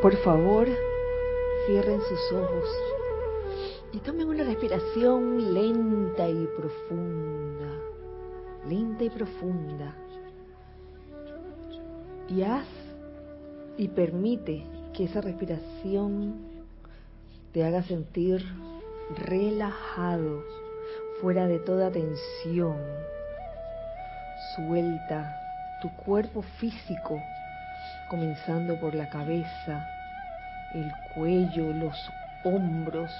Por favor, cierren sus ojos y tomen una respiración lenta y profunda, lenta y profunda. Y haz y permite que esa respiración te haga sentir relajado, fuera de toda tensión. Suelta tu cuerpo físico, comenzando por la cabeza, el cuello, los hombros,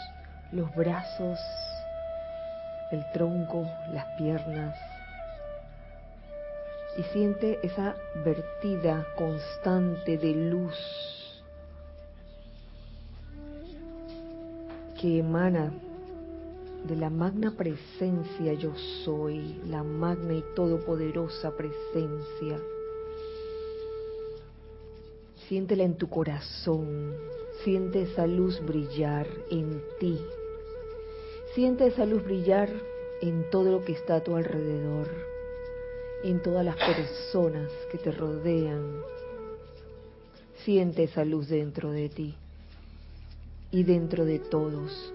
los brazos, el tronco, las piernas. Y siente esa vertida constante de luz que emana de la magna presencia yo soy, la magna y todopoderosa presencia. Siéntela en tu corazón, siente esa luz brillar en ti, siente esa luz brillar en todo lo que está a tu alrededor, en todas las personas que te rodean. Siente esa luz dentro de ti y dentro de todos.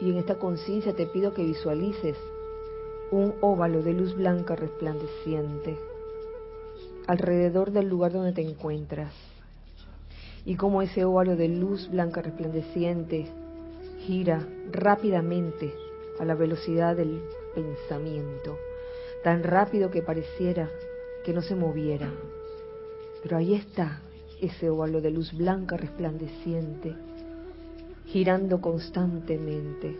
Y en esta conciencia te pido que visualices un óvalo de luz blanca resplandeciente alrededor del lugar donde te encuentras. Y como ese óvalo de luz blanca resplandeciente gira rápidamente a la velocidad del pensamiento, tan rápido que pareciera que no se moviera. Pero ahí está, ese óvalo de luz blanca resplandeciente, girando constantemente.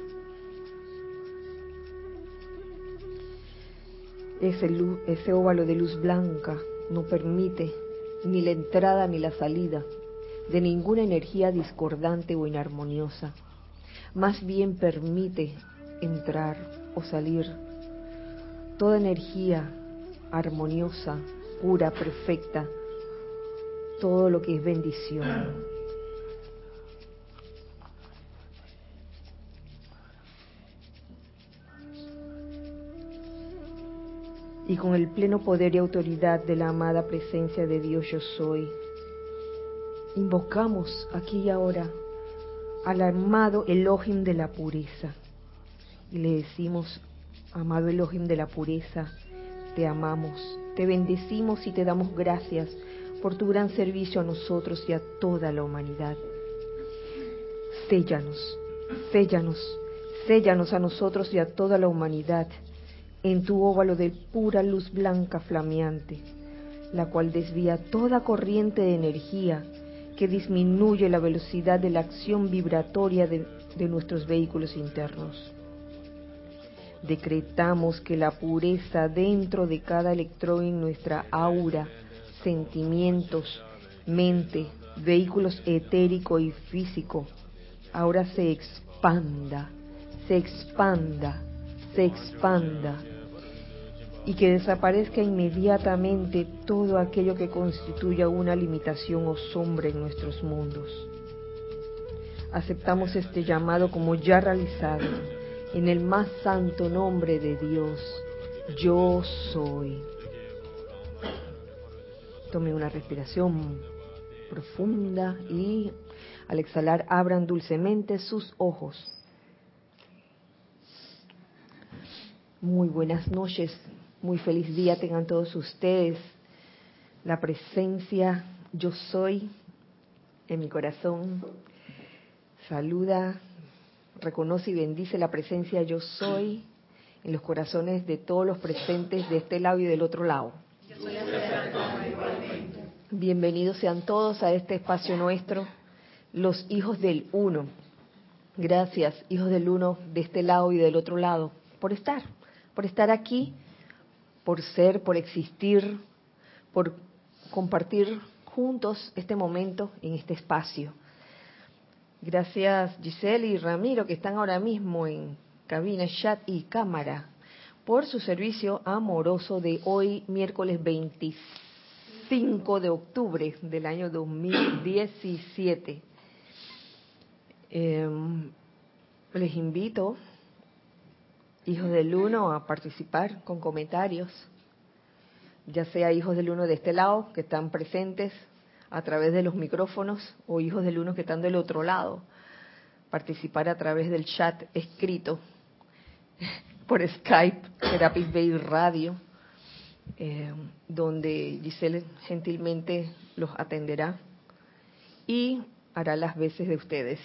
Ese, ese óvalo de luz blanca no permite ni la entrada ni la salida de ninguna energía discordante o inarmoniosa. Más bien permite entrar o salir toda energía armoniosa, pura, perfecta, todo lo que es bendición. Y con el pleno poder y autoridad de la amada presencia de Dios yo soy, invocamos aquí y ahora al amado Elohim de la pureza. Y le decimos, amado Elohim de la pureza, te amamos, te bendecimos y te damos gracias por tu gran servicio a nosotros y a toda la humanidad. Séllanos, séllanos, séllanos a nosotros y a toda la humanidad en tu óvalo de pura luz blanca flameante, la cual desvía toda corriente de energía que disminuye la velocidad de la acción vibratoria de, de nuestros vehículos internos. Decretamos que la pureza dentro de cada electrón en nuestra aura sentimientos, mente, vehículos etérico y físico, ahora se expanda, se expanda, se expanda y que desaparezca inmediatamente todo aquello que constituya una limitación o sombra en nuestros mundos. Aceptamos este llamado como ya realizado en el más santo nombre de Dios. Yo soy. Tome una respiración profunda y al exhalar abran dulcemente sus ojos. Muy buenas noches, muy feliz día tengan todos ustedes. La presencia yo soy en mi corazón saluda, reconoce y bendice la presencia yo soy en los corazones de todos los presentes de este lado y del otro lado. Bienvenidos sean todos a este espacio nuestro, los hijos del uno. Gracias, hijos del uno, de este lado y del otro lado, por estar, por estar aquí, por ser, por existir, por compartir juntos este momento en este espacio. Gracias Giselle y Ramiro que están ahora mismo en cabina, chat y cámara por su servicio amoroso de hoy, miércoles 25 de octubre del año 2017. Em, les invito, hijos del uno, a participar con comentarios ya sea hijos del uno de este lado, que están presentes a través de los micrófonos, o hijos del uno que están del otro lado, participar a través del chat escrito por Skype, Serapis Bay Radio, eh, donde Giselle gentilmente los atenderá y hará las veces de ustedes.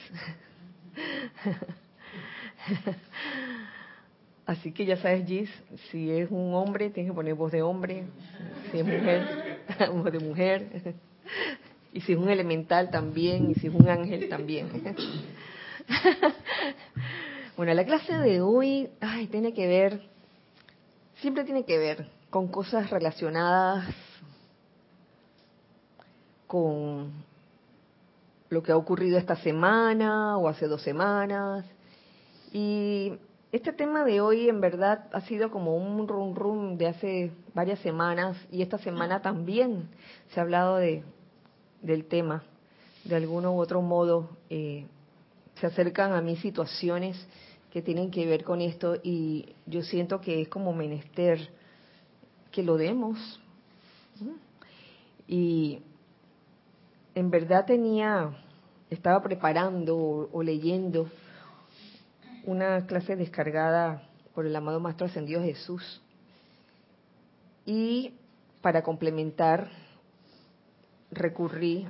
Así que ya sabes, Gis, si es un hombre, tienes que poner voz de hombre, si es mujer, voz de mujer, y si es un elemental también, y si es un ángel también. Bueno, la clase de hoy, ay, tiene que ver, siempre tiene que ver con cosas relacionadas con lo que ha ocurrido esta semana o hace dos semanas. Y este tema de hoy en verdad ha sido como un rum rum de hace varias semanas y esta semana también se ha hablado de, del tema. De alguno u otro modo eh, se acercan a mí situaciones que tienen que ver con esto y yo siento que es como menester que lo demos. Y en verdad tenía, estaba preparando o, leyendo una clase descargada por el amado Maestro Ascendido Jesús. Y para complementar, recurrí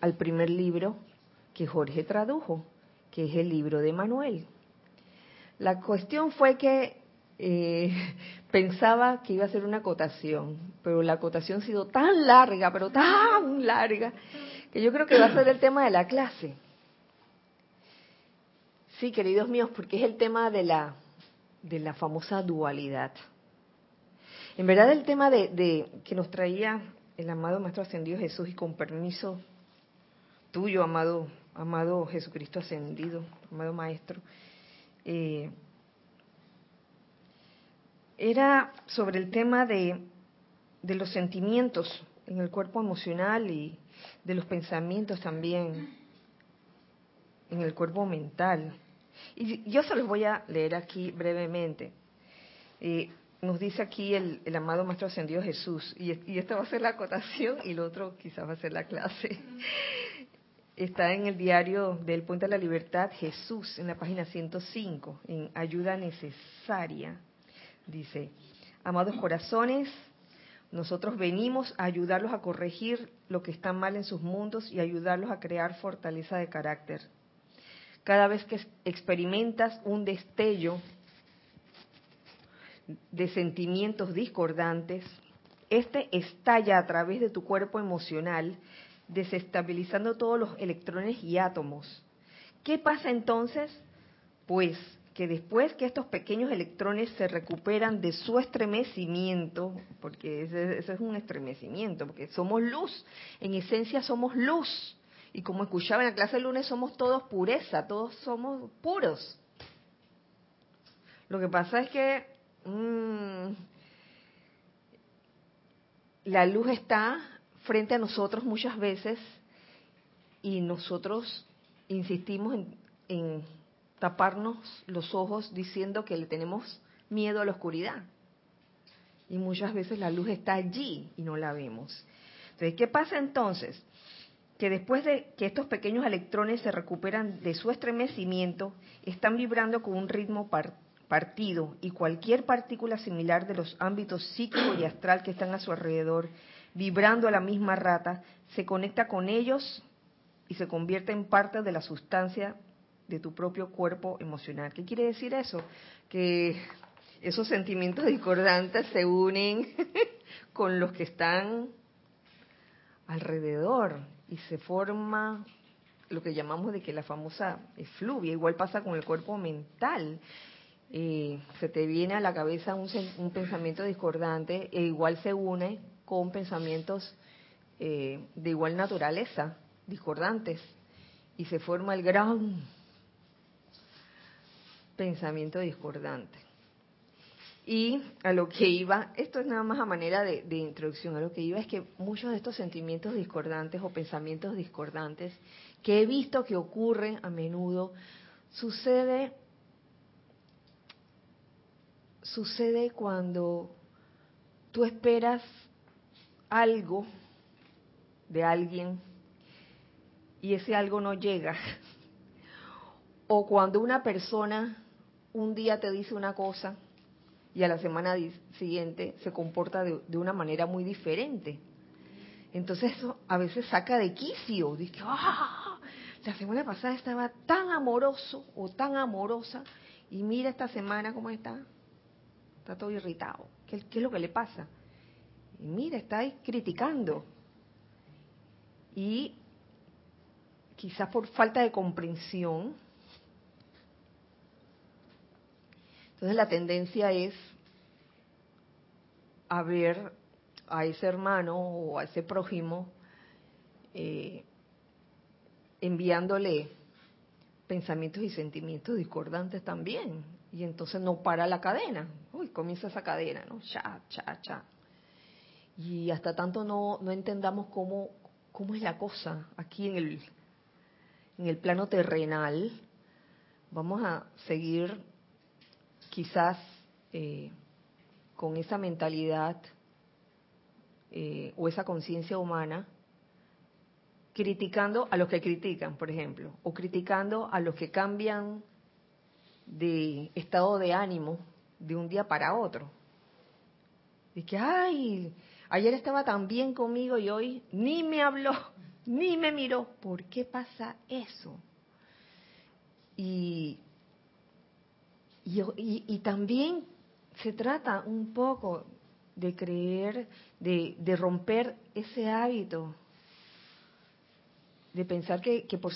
al primer libro que Jorge tradujo, que es el libro de Manuel. La cuestión fue que eh, pensaba que iba a ser una acotación, pero la acotación ha sido tan larga, pero tan larga, que yo creo que va a ser el tema de la clase. Sí, queridos míos, porque es el tema de la, de la famosa dualidad. En verdad el tema de, de que nos traía el amado Maestro Ascendido Jesús y con permiso tuyo, amado, amado Jesucristo ascendido, amado Maestro, eh, era sobre el tema de, de los sentimientos en el cuerpo emocional y de los pensamientos también en el cuerpo mental. Y yo se los voy a leer aquí brevemente. Eh, nos dice aquí el, el, amado Maestro Ascendido Jesús, y, y esta va a ser la acotación y lo otro quizás va a ser la clase está en el diario del Puente de la Libertad Jesús, en la página 105, en Ayuda Necesaria. Dice, amados corazones, nosotros venimos a ayudarlos a corregir lo que está mal en sus mundos y ayudarlos a crear fortaleza de carácter. Cada vez que experimentas un destello de sentimientos discordantes, este estalla a través de tu cuerpo emocional desestabilizando todos los electrones y átomos. ¿Qué pasa entonces? Pues que después que estos pequeños electrones se recuperan de su estremecimiento, porque ese, es un estremecimiento, porque somos luz, en esencia somos luz, y como escuchaba en la clase del lunes, somos todos pureza, todos somos puros. Lo que pasa es que mmm, la luz está frente a nosotros muchas veces y nosotros insistimos en, taparnos los ojos diciendo que le tenemos miedo a la oscuridad. Y muchas veces la luz está allí y no la vemos. Entonces, ¿qué pasa entonces? Que después de que estos pequeños electrones se recuperan de su estremecimiento, están vibrando con un ritmo partido y cualquier partícula similar de los ámbitos psíquico y astral que están a su alrededor vibrando a la misma rata, se conecta con ellos y se convierte en parte de la sustancia de tu propio cuerpo emocional. ¿Qué quiere decir eso? Que esos sentimientos discordantes se unen con los que están alrededor y se forma lo que llamamos de que la famosa efluvia. Igual pasa con el cuerpo mental. Eh, se te viene a la cabeza un, un pensamiento discordante e igual se une con pensamientos eh, de igual naturaleza, discordantes, y se forma el gran pensamiento discordante. Y a lo que iba, esto es nada más a manera de, introducción, a lo que iba es que muchos de estos sentimientos discordantes o pensamientos discordantes que he visto que ocurren a menudo, sucede, sucede cuando tú esperas algo de alguien y ese algo no llega. O cuando una persona un día te dice una cosa y a la semana siguiente se comporta de, una manera muy diferente. Entonces eso a veces saca de quicio. Dice, ¡ah! La semana pasada estaba tan amoroso o tan amorosa y mira esta semana cómo está. Está todo irritado. ¿Qué, qué es lo que le pasa? Y mira, está ahí criticando. Y quizás por falta de comprensión, entonces la tendencia es a ver a ese hermano o a ese prójimo eh, enviándole pensamientos y sentimientos discordantes también. Y entonces no para la cadena. Uy, comienza esa cadena, ¿no? Cha, cha, cha. Y hasta tanto no, no entendamos cómo, cómo es la cosa aquí en el, en el plano terrenal, vamos a seguir quizás eh, con esa mentalidad eh, o esa conciencia humana, criticando a los que critican, por ejemplo, o criticando a los que cambian de estado de ánimo de un día para otro. Y que, ay, ayer estaba tan bien conmigo y hoy ni me habló ni me miró. ¿Por qué pasa eso? Y, y, también se trata un poco de creer, de, de romper ese hábito, de pensar que, que, por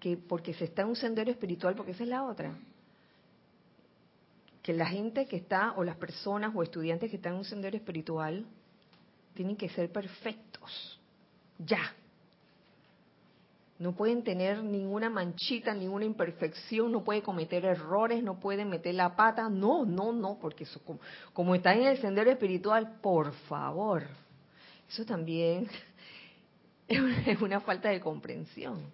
que porque se está en un sendero espiritual, porque esa es la otra, que la gente que está, o las personas o estudiantes que están en un sendero espiritual, tienen que ser perfectos, ya, no pueden tener ninguna manchita, ninguna imperfección, no puede cometer errores, no pueden meter la pata, no, no, no, porque eso, como, como están en el sendero espiritual, por favor, eso también es una falta de comprensión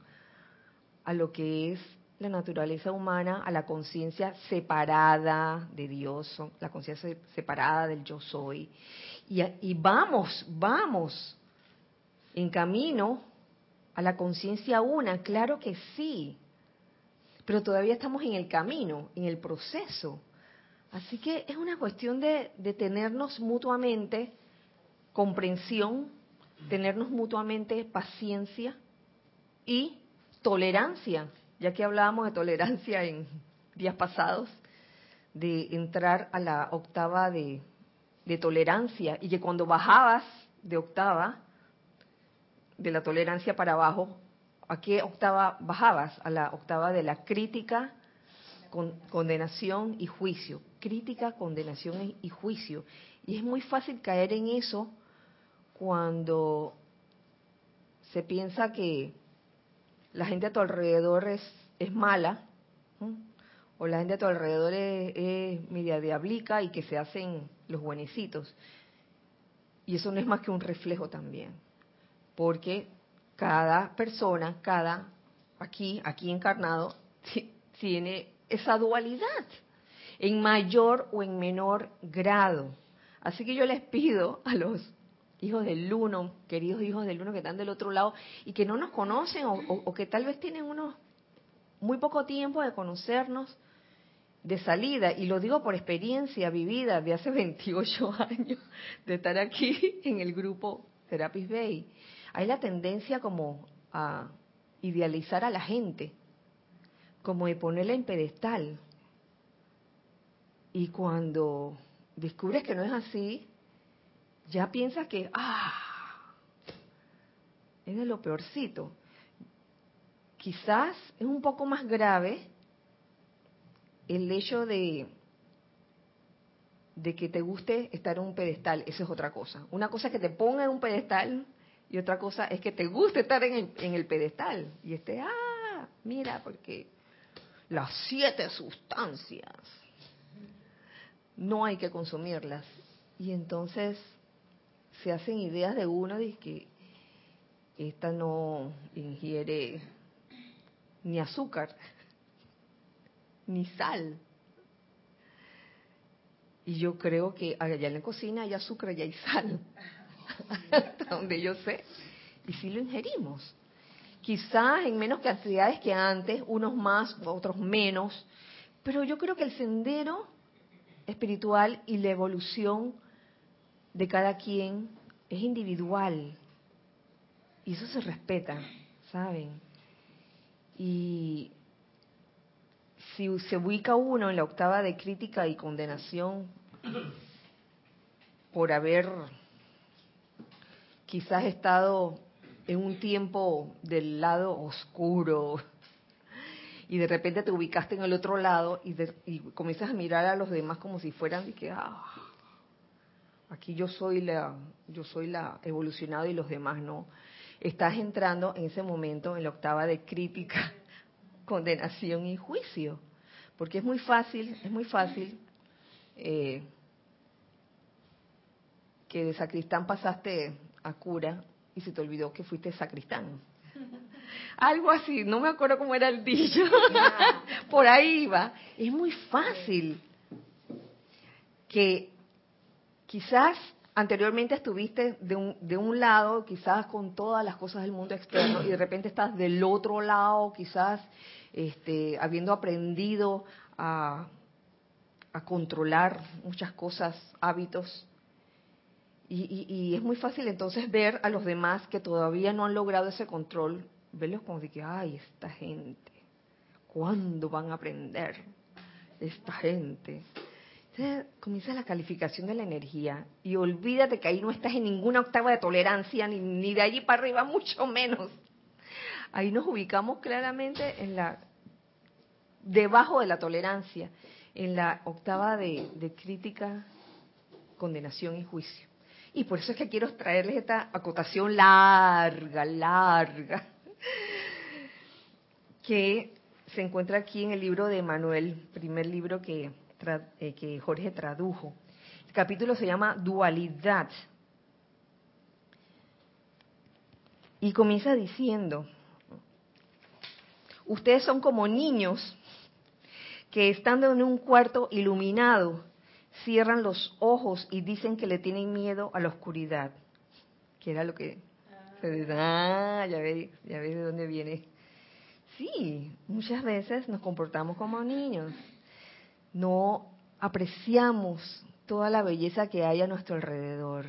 a lo que es la naturaleza humana, a la conciencia separada de Dios, la conciencia separada del yo soy. Y, y vamos, vamos en camino a la conciencia una, claro que sí, pero todavía estamos en el camino, en el proceso. Así que es una cuestión de, tenernos mutuamente comprensión, tenernos mutuamente paciencia y tolerancia, ya que hablábamos de tolerancia en días pasados, de entrar a la octava de, de tolerancia y que cuando bajabas de octava, de la tolerancia para abajo, ¿a qué octava bajabas? A la octava de la crítica, condenación y juicio. Crítica, condenación y juicio. Y es muy fácil caer en eso cuando se piensa que la gente a tu alrededor es, es mala, o la gente a tu alrededor es, es media diablica y que se hacen los buenecitos. Y eso no es más que un reflejo también porque cada persona, cada aquí, aquí encarnado, tiene esa dualidad, en mayor o en menor grado. Así que yo les pido a los hijos del uno, queridos hijos del uno que están del otro lado y que no nos conocen o, que tal vez tienen unos muy poco tiempo de conocernos de salida, y lo digo por experiencia vivida de hace 28 años de estar aquí en el grupo Serapis Bay hay la tendencia como a idealizar a la gente, como de ponerla en pedestal. Y cuando descubres que no es así, ya piensas que, ah, es de lo peorcito. Quizás es un poco más grave el hecho de, de que te guste estar en un pedestal, eso es otra cosa. Una cosa es que te ponga en un pedestal y otra cosa es que te guste estar en el, en el pedestal y esté, ah, mira, porque las siete sustancias no hay que consumirlas. Y entonces se hacen ideas de uno de que esta no ingiere ni azúcar, ni sal. Y yo creo que allá en la cocina hay azúcar y hay sal. Hasta donde yo sé, y sí lo ingerimos. Quizás en menos cantidades que antes, unos más, otros menos, pero yo creo que el sendero espiritual y la evolución de cada quien es individual. Y eso se respeta, ¿saben? Y si se ubica uno en la octava de crítica y condenación por haber quizás estado en un tiempo del lado oscuro y de repente te ubicaste en el otro lado y, comienzas a mirar a los demás como si fueran de que ah, aquí yo soy la yo soy la evolucionada y los demás no. Estás entrando en ese momento en la octava de crítica condenación y juicio porque es muy fácil es muy fácil eh, que de sacristán pasaste a cura y se te olvidó que fuiste sacristán algo así, no me acuerdo cómo era el dicho. Por ahí va. Es muy fácil que quizás anteriormente estuviste de un, de un lado, quizás con todas las cosas del mundo externo, y de repente estás del otro lado, quizás este, habiendo aprendido a, a controlar muchas cosas, hábitos. Y, y, es muy fácil entonces ver a los demás que todavía no han logrado ese control verlos como de que, ay, esta gente, ¿cuándo van a aprender esta gente? Entonces comienza la calificación de la energía y olvídate que ahí no estás en ninguna octava de tolerancia, ni, ni de allí para arriba, mucho menos. Ahí nos ubicamos claramente en la debajo de la tolerancia, en la octava de, de crítica, condenación y juicio. Y por eso es que quiero traerles esta acotación larga, larga, que se encuentra aquí en el libro de Manuel, primer libro que, eh, que Jorge tradujo. El capítulo se llama Dualidad. Y comienza diciendo, ustedes son como niños que estando en un cuarto iluminado, cierran los ojos y dicen que le tienen miedo a la oscuridad, que era lo que Ah, ya ves, ya ves de dónde viene. Sí, muchas veces nos comportamos como niños. No apreciamos toda la belleza que hay a nuestro alrededor.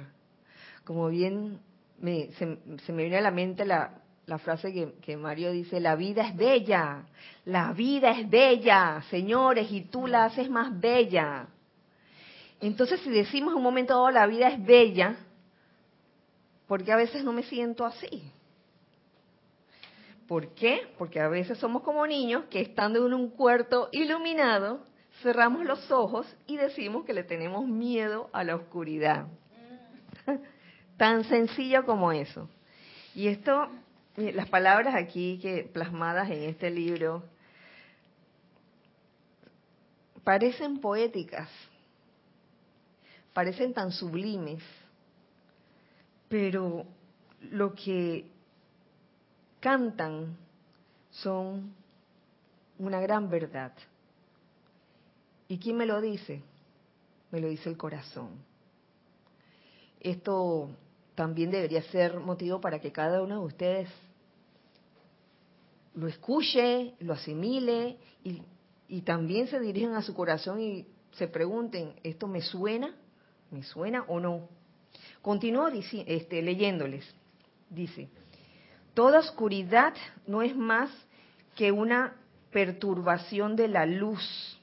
Como bien me, se, me viene a la mente la, la frase que, que, Mario dice, la vida es bella, la vida es bella, señores, y tú la haces más bella. Entonces, si decimos un momento dado la vida es bella, porque a veces no me siento así. ¿Por qué? Porque a veces somos como niños que estando en un cuarto iluminado, cerramos los ojos y decimos que le tenemos miedo a la oscuridad. Tan sencillo como eso. Y esto, las palabras aquí que plasmadas en este libro parecen poéticas, parecen tan sublimes, pero lo que cantan son una gran verdad. ¿Y quién me lo dice? Me lo dice el corazón. Esto también debería ser motivo para que cada uno de ustedes lo escuche, lo asimile y, también se dirijan a su corazón y se pregunten, ¿esto me suena? ¿Me suena o no? Continúo este, leyéndoles. Dice, toda oscuridad no es más que una perturbación de la luz.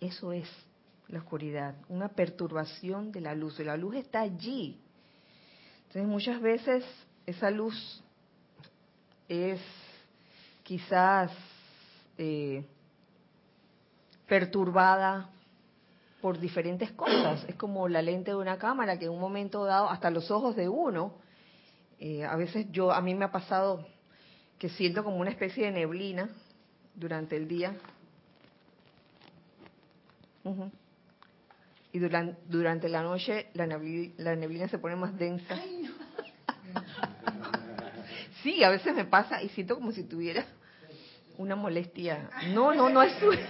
Eso es la oscuridad, una perturbación de la luz. La luz está allí. Entonces muchas veces esa luz es quizás eh, perturbada por diferentes cosas. Es como la lente de una cámara que en un momento dado, hasta los ojos de uno, eh, a veces yo, a mí me ha pasado que siento como una especie de neblina durante el día. Y durante, durante la noche la neblina, la neblina se pone más densa. sí, a veces me pasa y siento como si tuviera una molestia. No, no, no es sueño.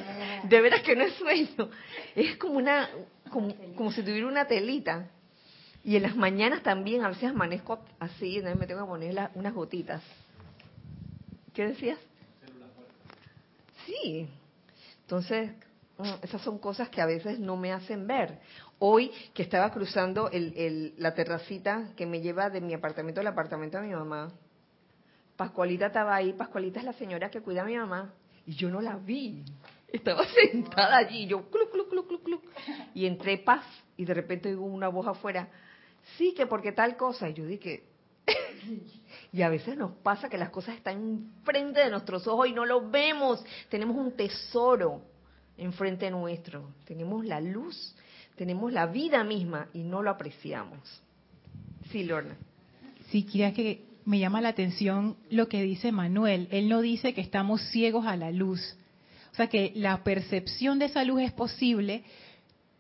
De veras que no es sueño. Es como una, como, si tuviera una telita. Y en las mañanas también, a veces amanezco así, me tengo que poner unas gotitas. ¿Qué decías? Sí. Entonces, mm, esas son cosas que a veces no me hacen ver. Hoy que estaba cruzando la terracita que me lleva de mi apartamento al apartamento de mi mamá, Pascualita estaba ahí, Pascualita es la señora que cuida a mi mamá, y yo no la vi. Estaba sentada allí, yo cluc, cluc, cluc, cluc, cluc. Y entré paz, y de repente hubo una voz afuera, sí, que porque tal cosa. Y yo dije, y a veces nos pasa que las cosas están enfrente de nuestros ojos y no lo vemos. Tenemos un tesoro enfrente nuestro. Tenemos la luz, tenemos la vida misma y no lo apreciamos. Sí, Lorna. Sí, quería que me llama la atención lo que dice Manuel. Él no dice que estamos ciegos a la luz. O sea que la percepción de esa luz es posible,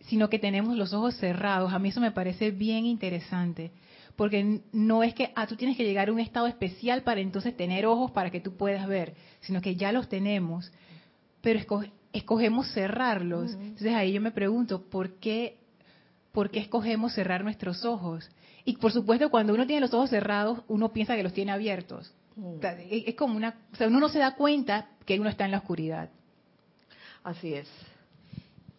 sino que tenemos los ojos cerrados. A mí eso me parece bien interesante. Porque no es que ah, tú tienes que llegar a un estado especial para entonces tener ojos para que tú puedas ver, sino que ya los tenemos, pero escogemos cerrarlos. Entonces ahí yo me pregunto, ¿por qué, ¿por qué escogemos cerrar nuestros ojos? Y por supuesto, cuando uno tiene los ojos cerrados, uno piensa que los tiene abiertos. Mm. es como una, o sea, uno no se da cuenta que uno está en la oscuridad. Así es.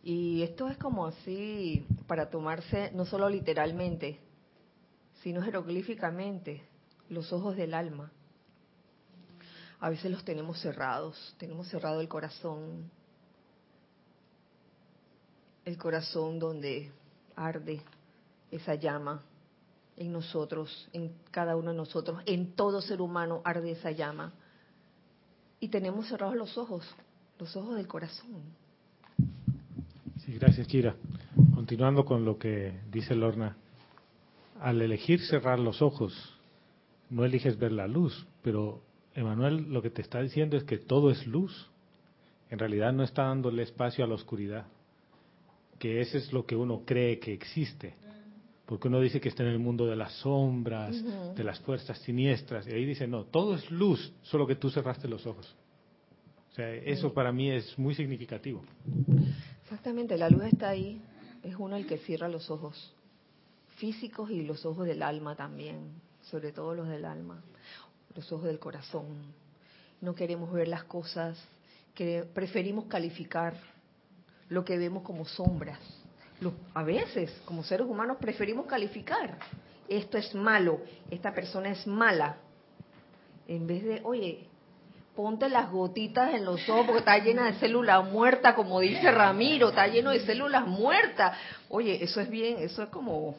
Y esto es como así para tomarse no solo literalmente, sino jeroglíficamente, los ojos del alma. A veces los tenemos cerrados, tenemos cerrado el corazón, el corazón donde arde esa llama en nosotros, en cada uno de nosotros, en todo ser humano arde esa llama. Y tenemos cerrados los ojos, los ojos del corazón. Sí, gracias, Kira. Continuando con lo que dice Lorna, al elegir cerrar los ojos, no eliges ver la luz, pero Emanuel lo que te está diciendo es que todo es luz. En realidad no está dándole espacio a la oscuridad, que ese es lo que uno cree que existe porque uno dice que está en el mundo de las sombras, de las fuerzas siniestras, y ahí dice, no, todo es luz, solo que tú cerraste los ojos. O sea, eso para mí es muy significativo. Exactamente, la luz está ahí, es uno el que cierra los ojos físicos y los ojos del alma también, sobre todo los del alma, los ojos del corazón. No queremos ver las cosas, que preferimos calificar lo que vemos como sombras a veces, como seres humanos, preferimos calificar. Esto es malo, esta persona es mala. En vez de, oye, ponte las gotitas en los ojos porque está llena de células muertas, como dice Ramiro, está lleno de células muertas. Oye, eso es bien, eso es como,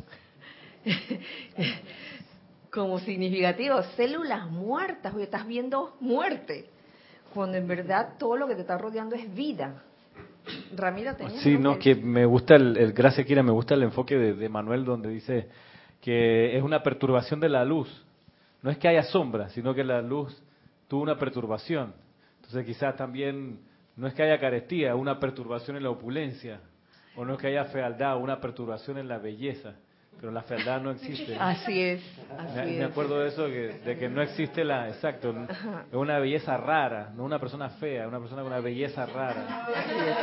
como significativo, células muertas, oye, estás viendo muerte, cuando en verdad todo lo que te está rodeando es vida. Ramiro Sí, no, que me gusta el, el gracias Kira, me gusta el enfoque de, Manuel donde dice que es una perturbación de la luz. No es que haya sombra, sino que la luz tuvo una perturbación. Entonces quizás también no es que haya carestía, una perturbación en la opulencia, o no es que haya fealdad, una perturbación en la belleza pero la fealdad no existe. Así es. me, acuerdo de eso, de que no existe la, exacto, es una belleza rara, no una persona fea, una persona con una belleza rara. Así es.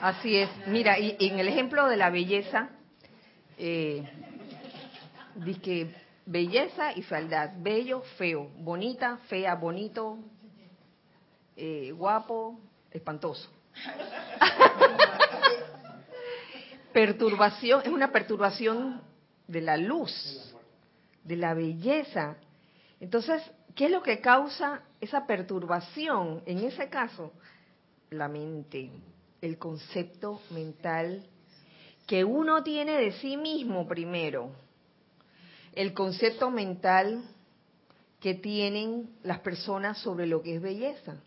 Así es. Mira, y, en el ejemplo de la belleza, eh, que belleza y fealdad, bello, feo, bonita, fea, bonito, eh, guapo, espantoso. perturbación, es una perturbación de la luz, de la belleza. Entonces, ¿qué es lo que causa esa perturbación? En ese caso, la mente, el concepto mental que uno tiene de sí mismo primero, el concepto mental que tienen las personas sobre lo que es belleza.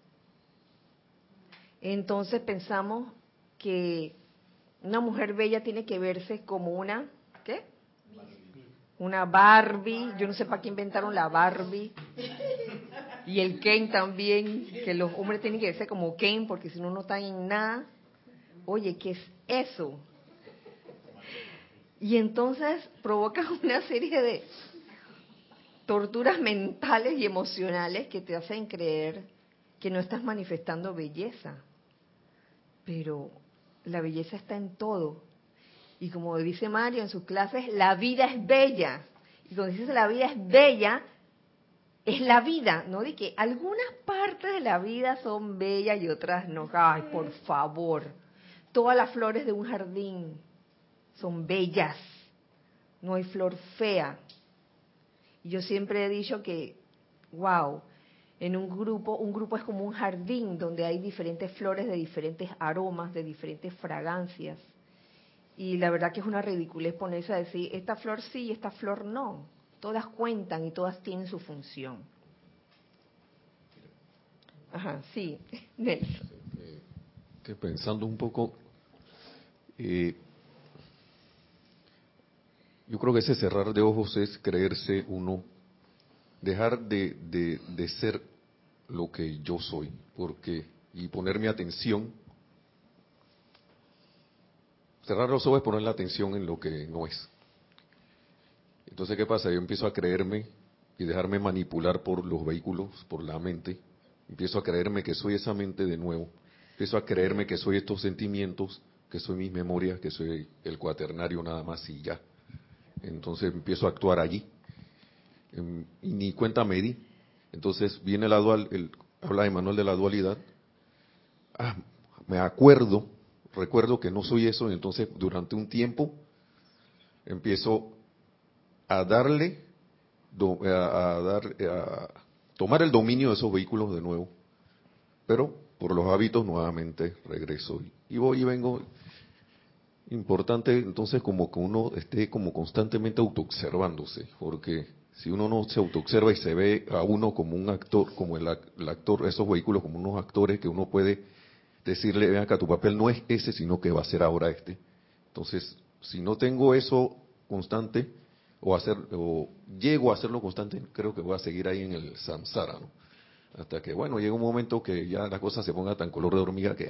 Entonces pensamos que una mujer bella tiene que verse como una, ¿qué? una Barbie, yo no sé para qué inventaron la Barbie, y el Ken también, que los hombres tienen que ser como Ken, porque si no, no están en nada. Oye, ¿qué es eso? Y entonces provoca una serie de torturas mentales y emocionales que te hacen creer que no estás manifestando belleza. Pero la belleza está en todo. Y como dice Mario en sus clases, la vida es bella. Y cuando dice la vida es bella, es la vida, ¿no? De que algunas partes de la vida son bellas y otras no. Ay, por favor. Todas las flores de un jardín son bellas. No hay flor fea. Y yo siempre he dicho que, wow, en un grupo, un grupo es como un jardín donde hay diferentes flores de diferentes aromas, de diferentes fragancias. Y la verdad que es una ridiculez ponerse a decir, esta flor sí y esta flor no. Todas cuentan y todas tienen su función. Ajá, sí, Nelson. Que pensando un poco, eh, yo creo que ese cerrar de ojos es creerse uno, dejar de, de, ser lo que yo soy, porque y poner mi atención Cerrar los ojos es poner la atención en lo que no es. Entonces, ¿qué pasa? Yo empiezo a creerme y dejarme manipular por los vehículos, por la mente. Empiezo a creerme que soy esa mente de nuevo. Empiezo a creerme que soy estos sentimientos, que soy mis memorias, que soy el cuaternario nada más y ya. Entonces empiezo a actuar allí. Em, y ni cuenta me di. Entonces viene la dual, el, habla de Manuel de la dualidad. Ah, me acuerdo recuerdo que no soy eso, entonces durante un tiempo empiezo a darle, a, dar, a tomar el dominio de esos vehículos de nuevo, pero por los hábitos nuevamente regreso y voy y vengo. Importante entonces como que uno esté como constantemente autoobservándose, porque si uno no se autoobserva y se ve a uno como un actor, como el, el actor, esos vehículos como unos actores que uno puede decirle, ven acá, tu papel no es ese, sino que va a ser ahora este. Entonces, si no tengo eso constante, o, hacer, o llego a hacerlo constante, creo que voy a seguir ahí en el samsara, ¿no? Hasta que, bueno, llega un momento que ya la cosa se ponga tan color de hormiga que.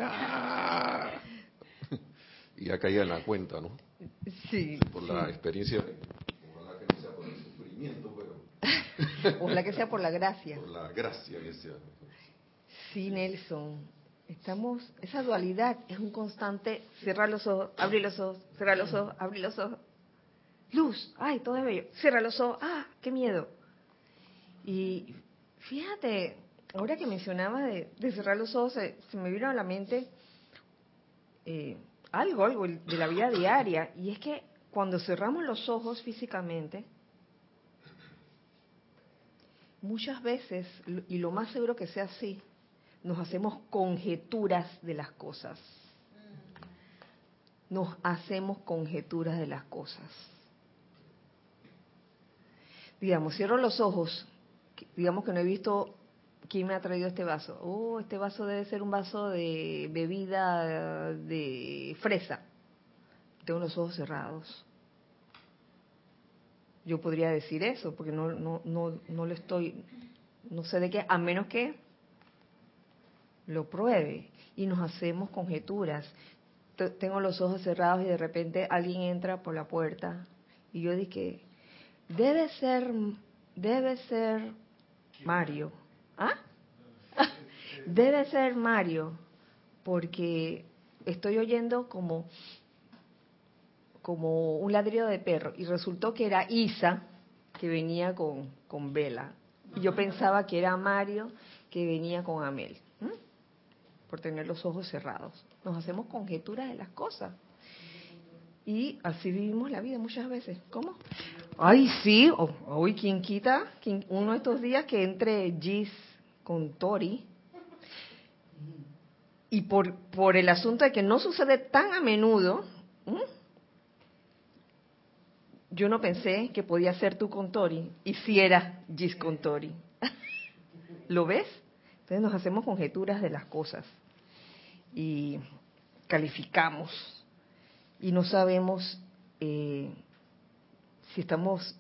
Y ya caiga en la cuenta, ¿no? Sí. Por la experiencia, ojalá que no sea por el sufrimiento, pero... ojalá que sea por la gracia. Por la gracia que sea. Sí, Nelson. Estamos, esa dualidad es un constante cerrar los ojos, abrir los ojos, cerrar los ojos, abrir los ojos. Luz, ay, todo es bello. Cierra los ojos, ah, qué miedo. Y fíjate, ahora que mencionaba de, cerrar los ojos, se, me vino a la mente eh, algo, algo de la vida diaria. Y es que cuando cerramos los ojos físicamente, muchas veces, y lo más seguro que sea así, nos hacemos conjeturas de las cosas. Nos hacemos conjeturas de las cosas. Digamos, cierro los ojos, digamos que no he visto quién me ha traído este vaso. Oh, este vaso debe ser un vaso de bebida de fresa. Tengo los ojos cerrados. Yo podría decir eso, porque no, no, no, no le estoy, no sé de qué, a menos que lo pruebe y nos hacemos conjeturas. Tengo los ojos cerrados y de repente alguien entra por la puerta y yo dije, debe ser, debe ser Mario. ¿Ah? debe ser Mario, porque estoy oyendo como como un ladrido de perro y resultó que era Isa que venía con, con Vela y yo pensaba que era Mario que venía con Amel por tener los ojos cerrados. Nos hacemos conjeturas de las cosas. Y así vivimos la vida muchas veces. ¿Cómo? Ay, sí. hoy, quien quita? uno de estos días que entre Gis con Tori. Y por, el asunto de que no sucede tan a menudo, yo no pensé que podía ser tú con Tori. Y si era Gis con Tori. ¿Lo ves? Entonces nos hacemos conjeturas de las cosas y calificamos y no sabemos eh, si estamos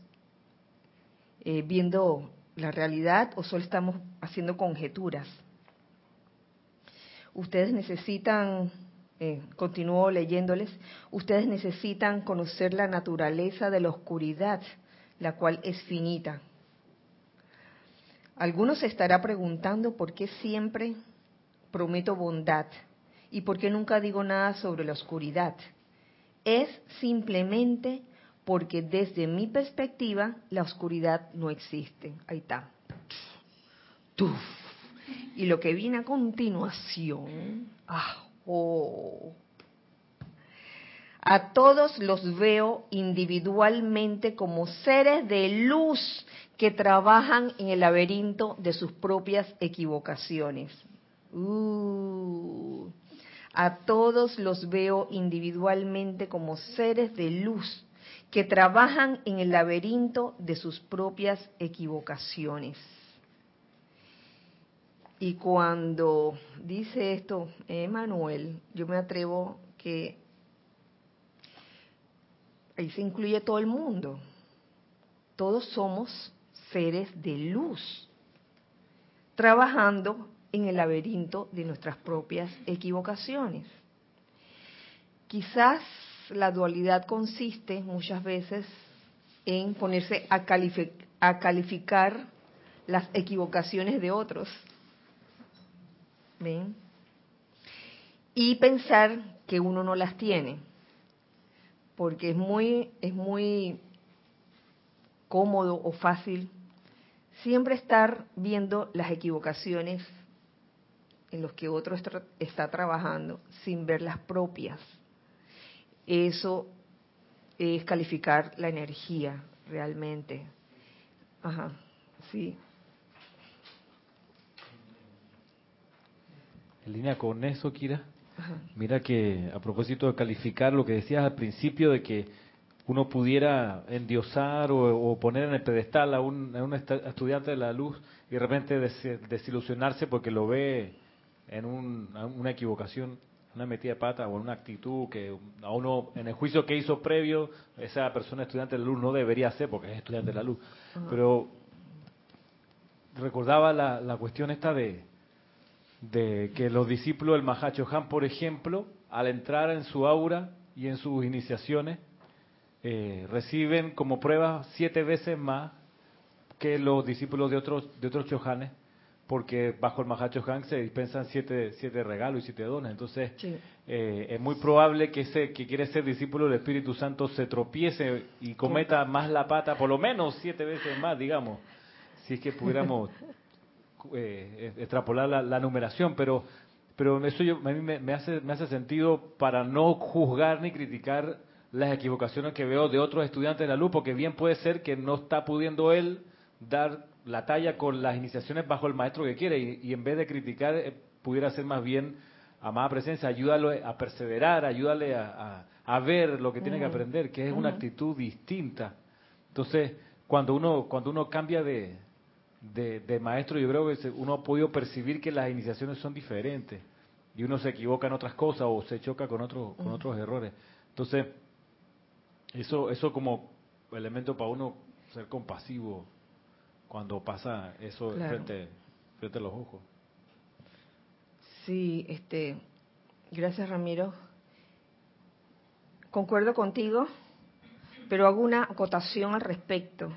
eh, viendo la realidad o solo estamos haciendo conjeturas. Ustedes necesitan, eh, continúo leyéndoles, ustedes necesitan conocer la naturaleza de la oscuridad, la cual es finita. Algunos se estará preguntando por qué siempre prometo bondad ¿Y por qué nunca digo nada sobre la oscuridad? es simplemente porque desde mi perspectiva la oscuridad no existe. Ahí está. Y lo que viene a continuación, ah, oh. a todos los veo individualmente como seres de luz que trabajan en el laberinto de sus propias equivocaciones. Uh. a todos los veo individualmente como seres de luz que trabajan en el laberinto de sus propias equivocaciones. Y cuando dice esto Emanuel, yo me atrevo que ahí se incluye todo el mundo. Todos somos seres de luz, trabajando en el laberinto de nuestras propias equivocaciones. Quizás la dualidad consiste muchas veces en ponerse a, calificar las equivocaciones de otros. Y pensar que uno no las tiene. Porque es muy, es muy cómodo o fácil siempre estar viendo las equivocaciones en los que otro está trabajando sin ver las propias. Eso es calificar la energía realmente. Ajá, sí. En línea con eso, Kira, mira que a propósito de calificar lo que decías al principio de que uno pudiera endiosar o, poner en el pedestal a un, a un, estudiante de la luz y de repente desilusionarse porque lo ve en una equivocación, una metida de pata o una actitud que a uno, en el juicio que hizo previo, esa persona estudiante de la luz no debería hacer porque es estudiante de la luz. Pero recordaba la, la cuestión esta de, de que los discípulos del Mahacho Han, por ejemplo, al entrar en su aura y en sus iniciaciones, eh, reciben como prueba siete veces más que los discípulos de otros de otros chohanes porque bajo el Mahacho Han se dispensan siete, siete regalos y siete dones. Entonces, eh, es muy probable que ese que quiere ser discípulo del Espíritu Santo se tropiece y cometa más la pata, por lo menos siete veces más, digamos, si es que pudiéramos eh, extrapolar la, numeración. Pero, pero eso yo, a mí me, hace, me hace sentido para no juzgar ni criticar las equivocaciones que veo de otros estudiantes de la luz, porque bien puede ser que no está pudiendo él dar la talla con las iniciaciones bajo el maestro que quiere y, en vez de criticar eh, pudiera ser más bien amada presencia, ayúdalo a perseverar, ayúdale a, ver lo que tiene que aprender, que es una actitud distinta. Entonces, cuando uno cuando uno cambia de, de, maestro, yo creo que uno ha podido percibir que las iniciaciones son diferentes y uno se equivoca en otras cosas o se choca con otros con otros errores. Entonces, eso eso como elemento para uno ser compasivo cuando pasa eso frente, frente a los ojos. Sí, este, gracias Ramiro. Concuerdo contigo, pero hago una acotación al respecto.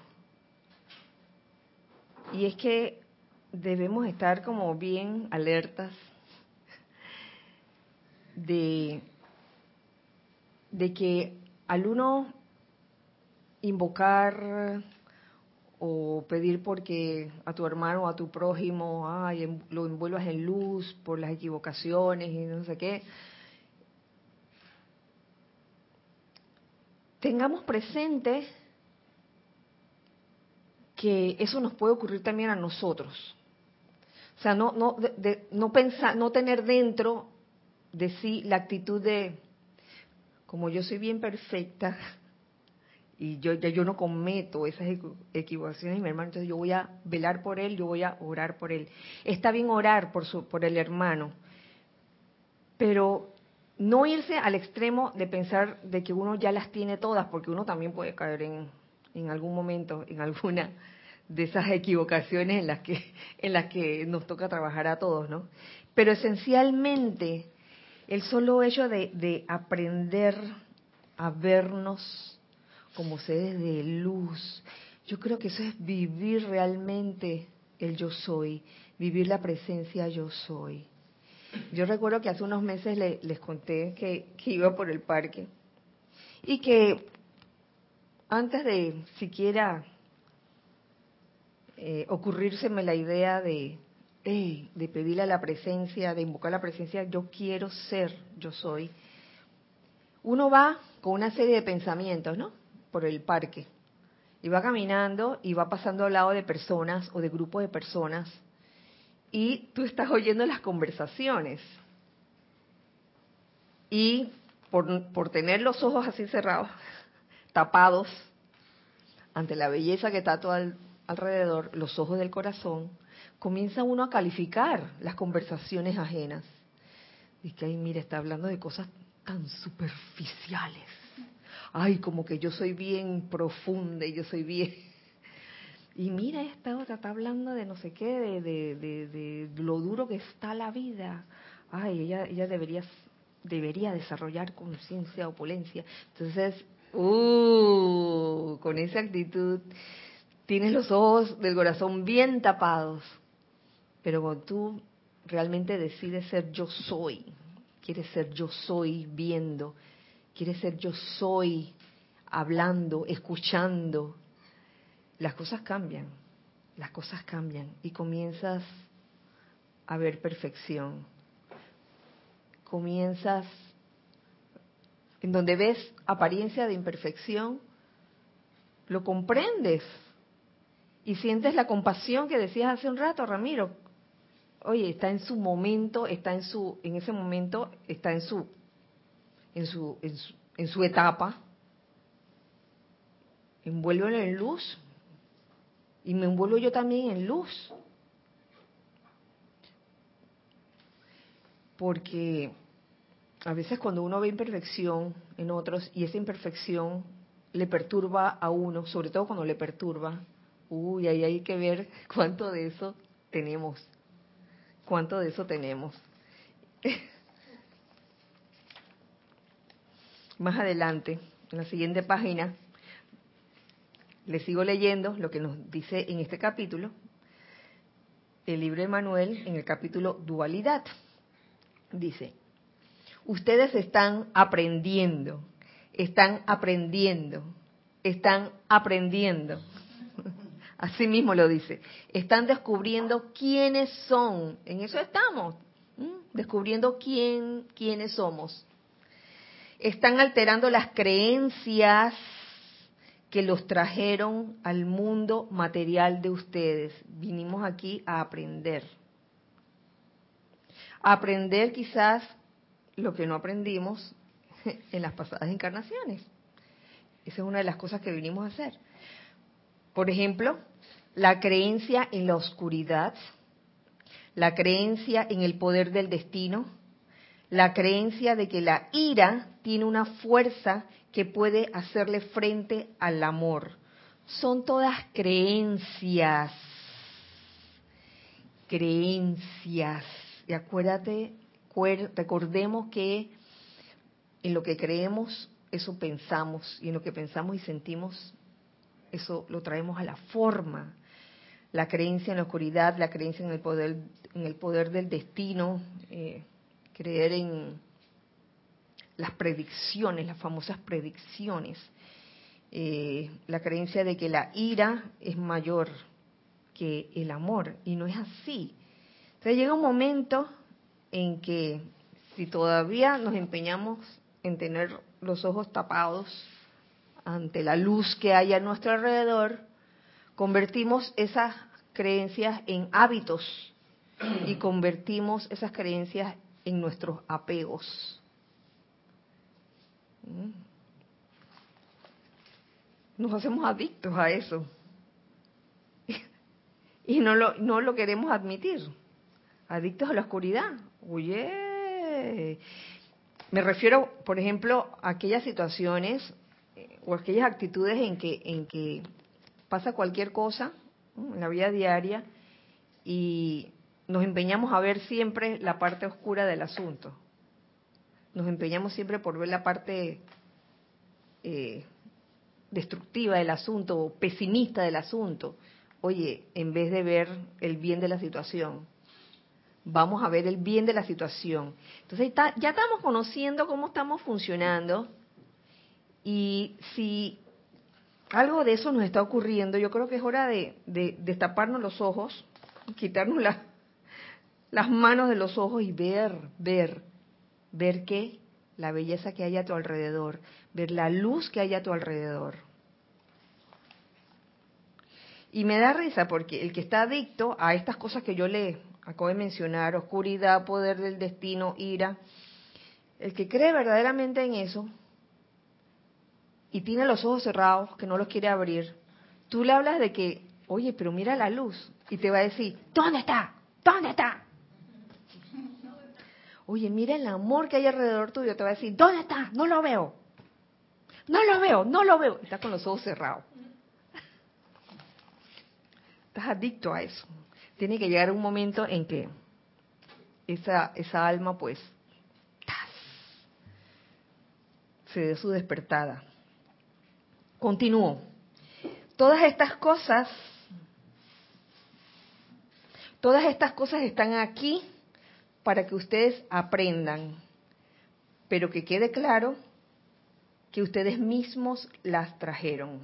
Y es que debemos estar como bien alertas de, de que al uno invocar o pedir porque a tu hermano o a tu prójimo ay, lo envuelvas en luz por las equivocaciones y no sé qué. Tengamos presente que eso nos puede ocurrir también a nosotros. O sea, no, no, no, pensar, no tener dentro de sí la actitud de, como yo soy bien perfecta, y yo ya yo no cometo esas equivocaciones mi hermano entonces yo voy a velar por él yo voy a orar por él. Está bien orar por su por el hermano pero no irse al extremo de pensar de que uno ya las tiene todas porque uno también puede caer en en algún momento en alguna de esas equivocaciones en las que en las que nos toca trabajar a todos no pero esencialmente el solo hecho de, de aprender a vernos como seres de luz. Yo creo que eso es vivir realmente el yo soy, vivir la presencia yo soy. Yo recuerdo que hace unos meses les conté que, iba por el parque Y que antes de siquiera eh, ocurrírseme la idea de, de pedirle a la presencia, de invocar la presencia, yo quiero ser, yo soy, uno va con una serie de pensamientos, ¿no? Por el parque. Y va caminando y va pasando al lado de personas o de grupos de personas. Y tú estás oyendo las conversaciones. Y por, por tener los ojos así cerrados, tapados, ante la belleza que está todo alrededor, los ojos del corazón, comienza uno a calificar las conversaciones ajenas. Que, ay, mira, está hablando de cosas tan superficiales. Ay, como que yo soy bien profunda y yo soy bien... Y mira, esta otra está hablando de no sé qué, de, de, de, lo duro que está la vida. Ay, ella, ella debería, debería desarrollar conciencia, opulencia. Entonces, uh, con esa actitud, tienes los ojos del corazón bien tapados. Pero cuando tú realmente decides ser yo soy, quiere ser yo soy viendo, quiere ser yo soy hablando, escuchando, las cosas cambian, las cosas cambian y comienzas a ver perfección. Comienzas en donde ves apariencia de imperfección, lo comprendes y sientes la compasión que decías hace un rato, Ramiro, oye, está en su momento, está en su, en ese momento, está en su, en su, en su, etapa, envuélvelo en luz y me envuelvo yo también en luz. Porque a veces cuando uno ve imperfección en otros y esa imperfección le perturba a uno, sobre todo cuando le perturba, uy, ahí hay que ver cuánto de eso tenemos ¿Cuánto de eso tenemos? Más adelante, en la siguiente página, le sigo leyendo lo que nos dice en este capítulo, el libro de Manuel, en el capítulo Dualidad. Dice, ustedes están aprendiendo, están aprendiendo, están aprendiendo Así mismo lo dice. Están descubriendo quiénes son. En eso estamos. Descubriendo quién, quiénes somos. Están alterando las creencias que los trajeron al mundo material de ustedes. Vinimos aquí a aprender. Aprender quizás lo que no aprendimos en las pasadas encarnaciones. Esa es una de las cosas que vinimos a hacer. Por ejemplo, la creencia en la oscuridad, la creencia en el poder del destino, la creencia de que la ira tiene una fuerza que puede hacerle frente al amor. Son todas creencias, creencias. Y acuérdate, recordemos que en lo que creemos, eso pensamos, y en lo que pensamos y sentimos, eso lo traemos a la forma la creencia en la oscuridad, la creencia en el poder, en el poder del destino, eh, creer en las predicciones, las famosas predicciones, eh, la creencia de que la ira es mayor que el amor, y no es así. Entonces llega un momento en que si todavía nos empeñamos en tener los ojos tapados ante la luz que hay a nuestro alrededor, convertimos esas creencias en hábitos y convertimos esas creencias en nuestros apegos. Nos hacemos adictos a eso. Y no lo, no lo queremos admitir. Adictos a la oscuridad. Oye. Me refiero, por ejemplo, a aquellas situaciones eh, o aquellas actitudes en que, en que pasa cualquier cosa en la vida diaria y nos empeñamos a ver siempre la parte oscura del asunto. Nos empeñamos siempre por ver la parte eh, destructiva del asunto o pesimista del asunto. Oye, en vez de ver el bien de la situación, vamos a ver el bien de la situación. Entonces ya estamos conociendo cómo estamos funcionando Y si algo de eso nos está ocurriendo, yo creo que es hora de, de destaparnos los ojos, quitarnos las manos de los ojos y ver, ver, ver qué, la belleza que hay a tu alrededor, ver la luz que hay a tu alrededor. Y me da risa porque el que está adicto a estas cosas que yo le acabo de mencionar, oscuridad, poder del destino, ira, el que cree verdaderamente en eso y tiene los ojos cerrados, que no los quiere abrir, tú le hablas de que, oye, pero mira la luz, y te va a decir, ¿dónde está? ¿Dónde está? Oye, mira el amor que hay alrededor tuyo, te va a decir, ¿dónde está? No lo veo. No lo veo, no lo veo. Está con los ojos cerrados. Estás adicto a eso. Tiene que llegar un momento en que esa, esa alma, pues, se dé su despertada. Continúo. Todas estas cosas, todas estas cosas están aquí para que ustedes aprendan, pero que quede claro que ustedes mismos las trajeron.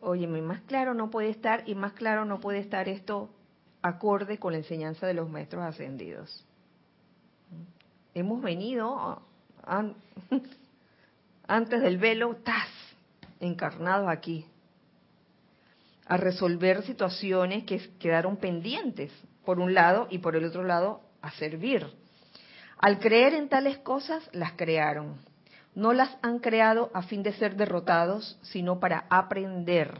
Óyeme, más claro no puede estar y más claro no puede estar esto acorde con la enseñanza de los maestros ascendidos. Hemos venido antes del velo, ¡tas! encarnados aquí, a resolver situaciones que quedaron pendientes, por un lado, y por el otro lado, a servir. Al creer en tales cosas, las crearon no las han creado a fin de ser derrotados, sino para aprender.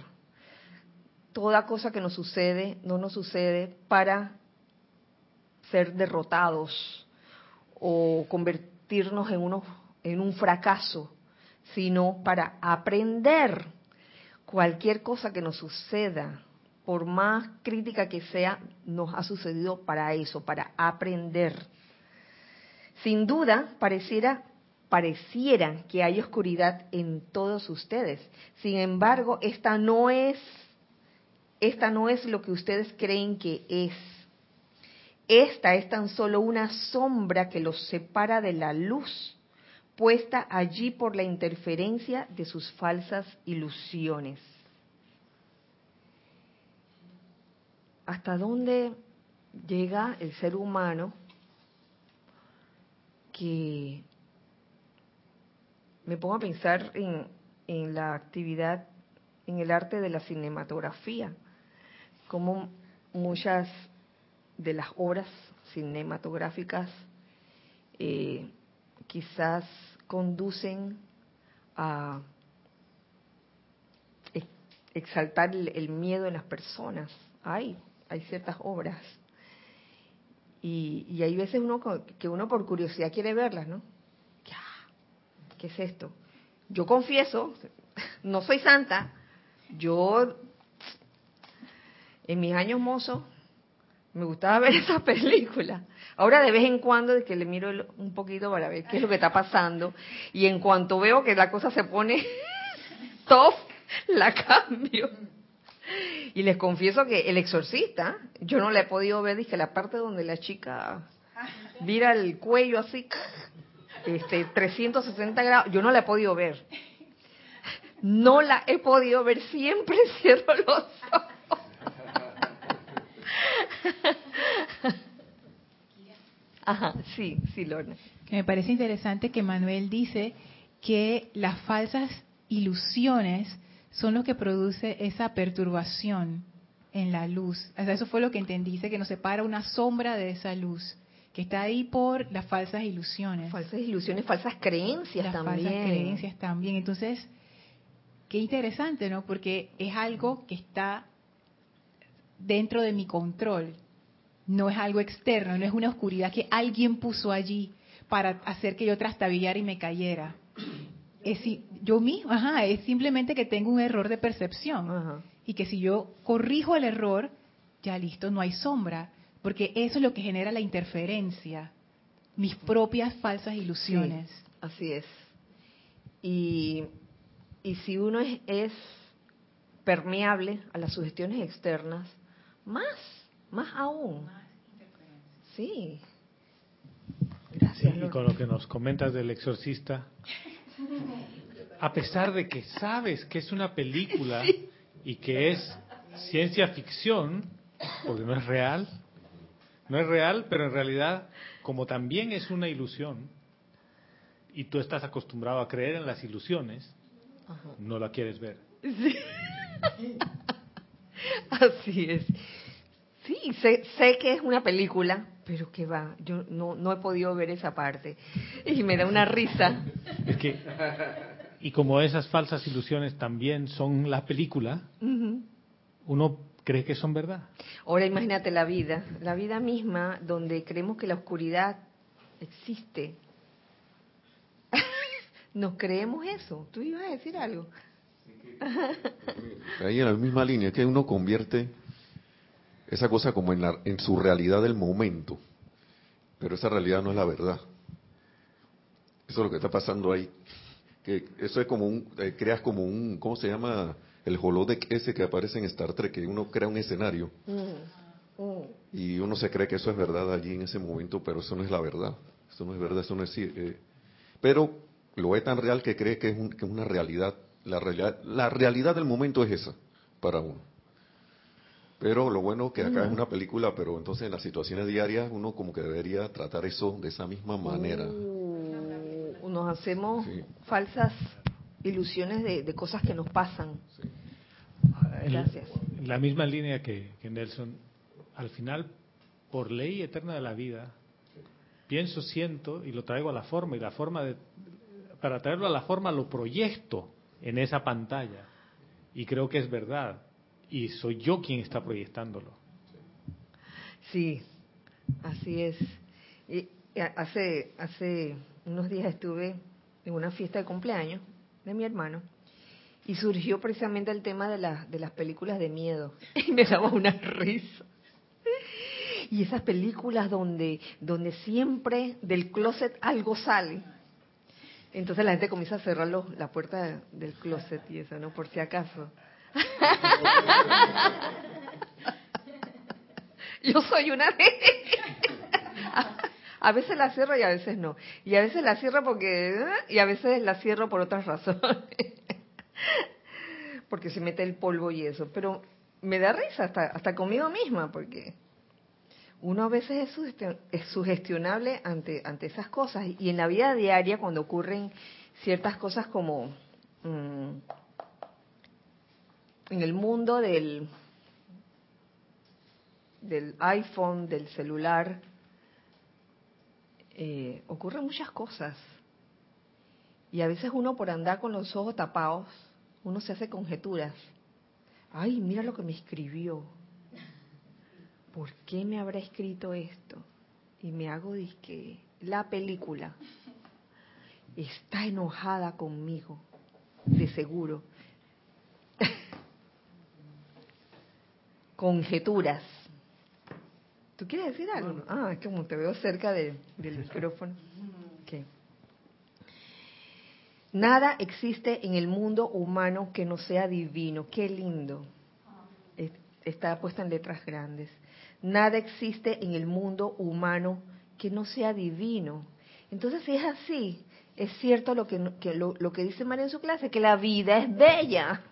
Toda cosa que nos sucede no nos sucede para ser derrotados o convertirnos en, en un fracaso, sino para aprender. Cualquier cosa que nos suceda, por más crítica que sea, nos ha sucedido para eso, para aprender. Sin duda, pareciera pareciera que hay oscuridad en todos ustedes. Sin embargo, esta no es esta no es lo que ustedes creen que es. Esta es tan solo una sombra que los separa de la luz, puesta allí por la interferencia de sus falsas ilusiones. ¿Hasta dónde llega el ser humano que me pongo a pensar en, la actividad, en el arte de la cinematografía, como muchas de las obras cinematográficas eh, quizás conducen a exaltar el, miedo en las personas. Hay, hay ciertas obras. Y, y hay veces uno que uno por curiosidad quiere verlas, ¿no? ¿qué es esto? Yo confieso, no soy santa, yo en mis años mozos me gustaba ver esa película. Ahora de vez en cuando es que le miro un poquito para ver qué es lo que está pasando y en cuanto veo que la cosa se pone top, la cambio. Y les confieso que el exorcista, yo no le he podido ver, dije, la parte donde la chica vira el cuello así, este, 360 grados, yo no la he podido ver. No la he podido ver, siempre cierro los ojos. Ajá, sí, sí, Lorna. Me parece interesante que Manuel dice que las falsas ilusiones son lo que produce esa perturbación en la luz. eso fue lo que entendí, dice que nos separa una sombra de esa luz que está ahí por las falsas ilusiones. Falsas ilusiones, falsas creencias las también. Falsas creencias también. Entonces, qué interesante, ¿no? Porque es algo que está dentro de mi control. No es algo externo, no es una oscuridad que alguien puso allí para hacer que yo trastabillara y me cayera. Es, yo mismo, ajá, es simplemente que tengo un error de percepción. Y que si yo corrijo el error, ya listo, no hay sombra porque eso es lo que genera la interferencia, mis propias falsas ilusiones. así es. Y, y si uno es, permeable a las sugestiones externas, más, más aún. Sí. Gracias. y con lo que nos comentas del exorcista, a pesar de que sabes que es una película y que es ciencia ficción, porque no es real, no es real, pero en realidad, como también es una ilusión, y tú estás acostumbrado a creer en las ilusiones, no la quieres ver. Así es. Sí, sé, sé que es una película, pero que va, yo no, no he podido ver esa parte. Y me da una risa. Es que, y como esas falsas ilusiones también son la película, Ujú. uno cree que son verdad. Ahora imagínate la vida, la vida misma donde creemos que la oscuridad existe. Nos creemos eso. ¿Tú ibas a decir algo? Ahí en la misma línea, que uno convierte esa cosa como en, la- en su realidad del momento, pero esa realidad no es la verdad. Eso es lo que está pasando ahí. Que eso es como un, eh, creas como un, ¿cómo se llama? El holodeck ese que aparece en Star Trek, que uno crea un escenario Mm, mm. y uno se cree que eso es verdad allí en ese momento, pero eso no es la verdad. Eso no es verdad, eso no es... eh, pero lo es tan real que cree que es, un- que es una realidad. La realidad. La realidad del momento es esa para uno. Pero lo bueno que acá es una película, pero entonces en las situaciones diarias uno como que debería tratar eso de esa misma manera. Uh, nos hacemos Sí. falsas ilusiones de, de cosas que nos pasan. En- Gracias. En la misma línea que, que Nelson, al final, por ley eterna de la vida, pienso, siento y lo traigo a la forma. Y la forma de, para traerlo a la forma lo proyecto en esa pantalla. Y creo que es verdad. Y soy yo quien está proyectándolo. Sí, así es. Y hace, hace unos días estuve en una fiesta de cumpleaños de mi hermano y surgió precisamente el tema de, las de las películas de miedo y me daba una risa. Y esas películas donde, donde siempre del closet algo sale. Entonces la gente comienza a cerrar los- la puerta de- del closet y eso, ¿no? Por si acaso. Yo soy una de A veces la cierro y a veces no. Y a veces la cierro porque... Y a veces la cierro por otras razones. Porque se mete el polvo y eso. Pero me da risa hasta, hasta conmigo misma porque uno a veces es sugestionable ante, ante esas cosas. Y en la vida diaria cuando ocurren ciertas cosas como... mm, en el mundo del iPhone, del celular, eh, ocurren muchas cosas. Y a veces uno por andar con los ojos tapados, uno se hace conjeturas. Ay, mira lo que me escribió. ¿Por qué me habrá escrito esto? Y me hago disque la película. Está enojada conmigo, de seguro. Conjeturas. ¿Tú quieres decir algo? Ah, es que como te veo cerca de- del micrófono. Ok. Nada existe en el mundo humano que no sea divino. Qué lindo. Es- Está puesta en letras grandes. Nada existe en el mundo humano que no sea divino. Entonces, si es así, es cierto lo que, que lo, lo que dice María en su clase, que la vida es bella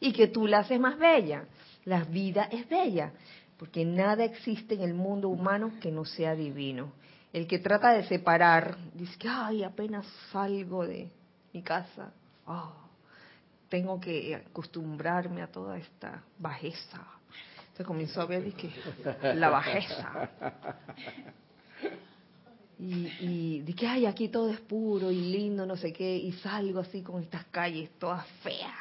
y que tú la haces más bella. La vida es bella, porque nada existe en el mundo humano que no sea divino. El que trata de separar, dice que, ay, apenas salgo de mi casa, ah, tengo que acostumbrarme a toda esta bajeza. Se comenzó a ver dice, que la bajeza. Y, y ay, aquí todo es puro y lindo, no sé qué, y salgo así con estas calles todas feas,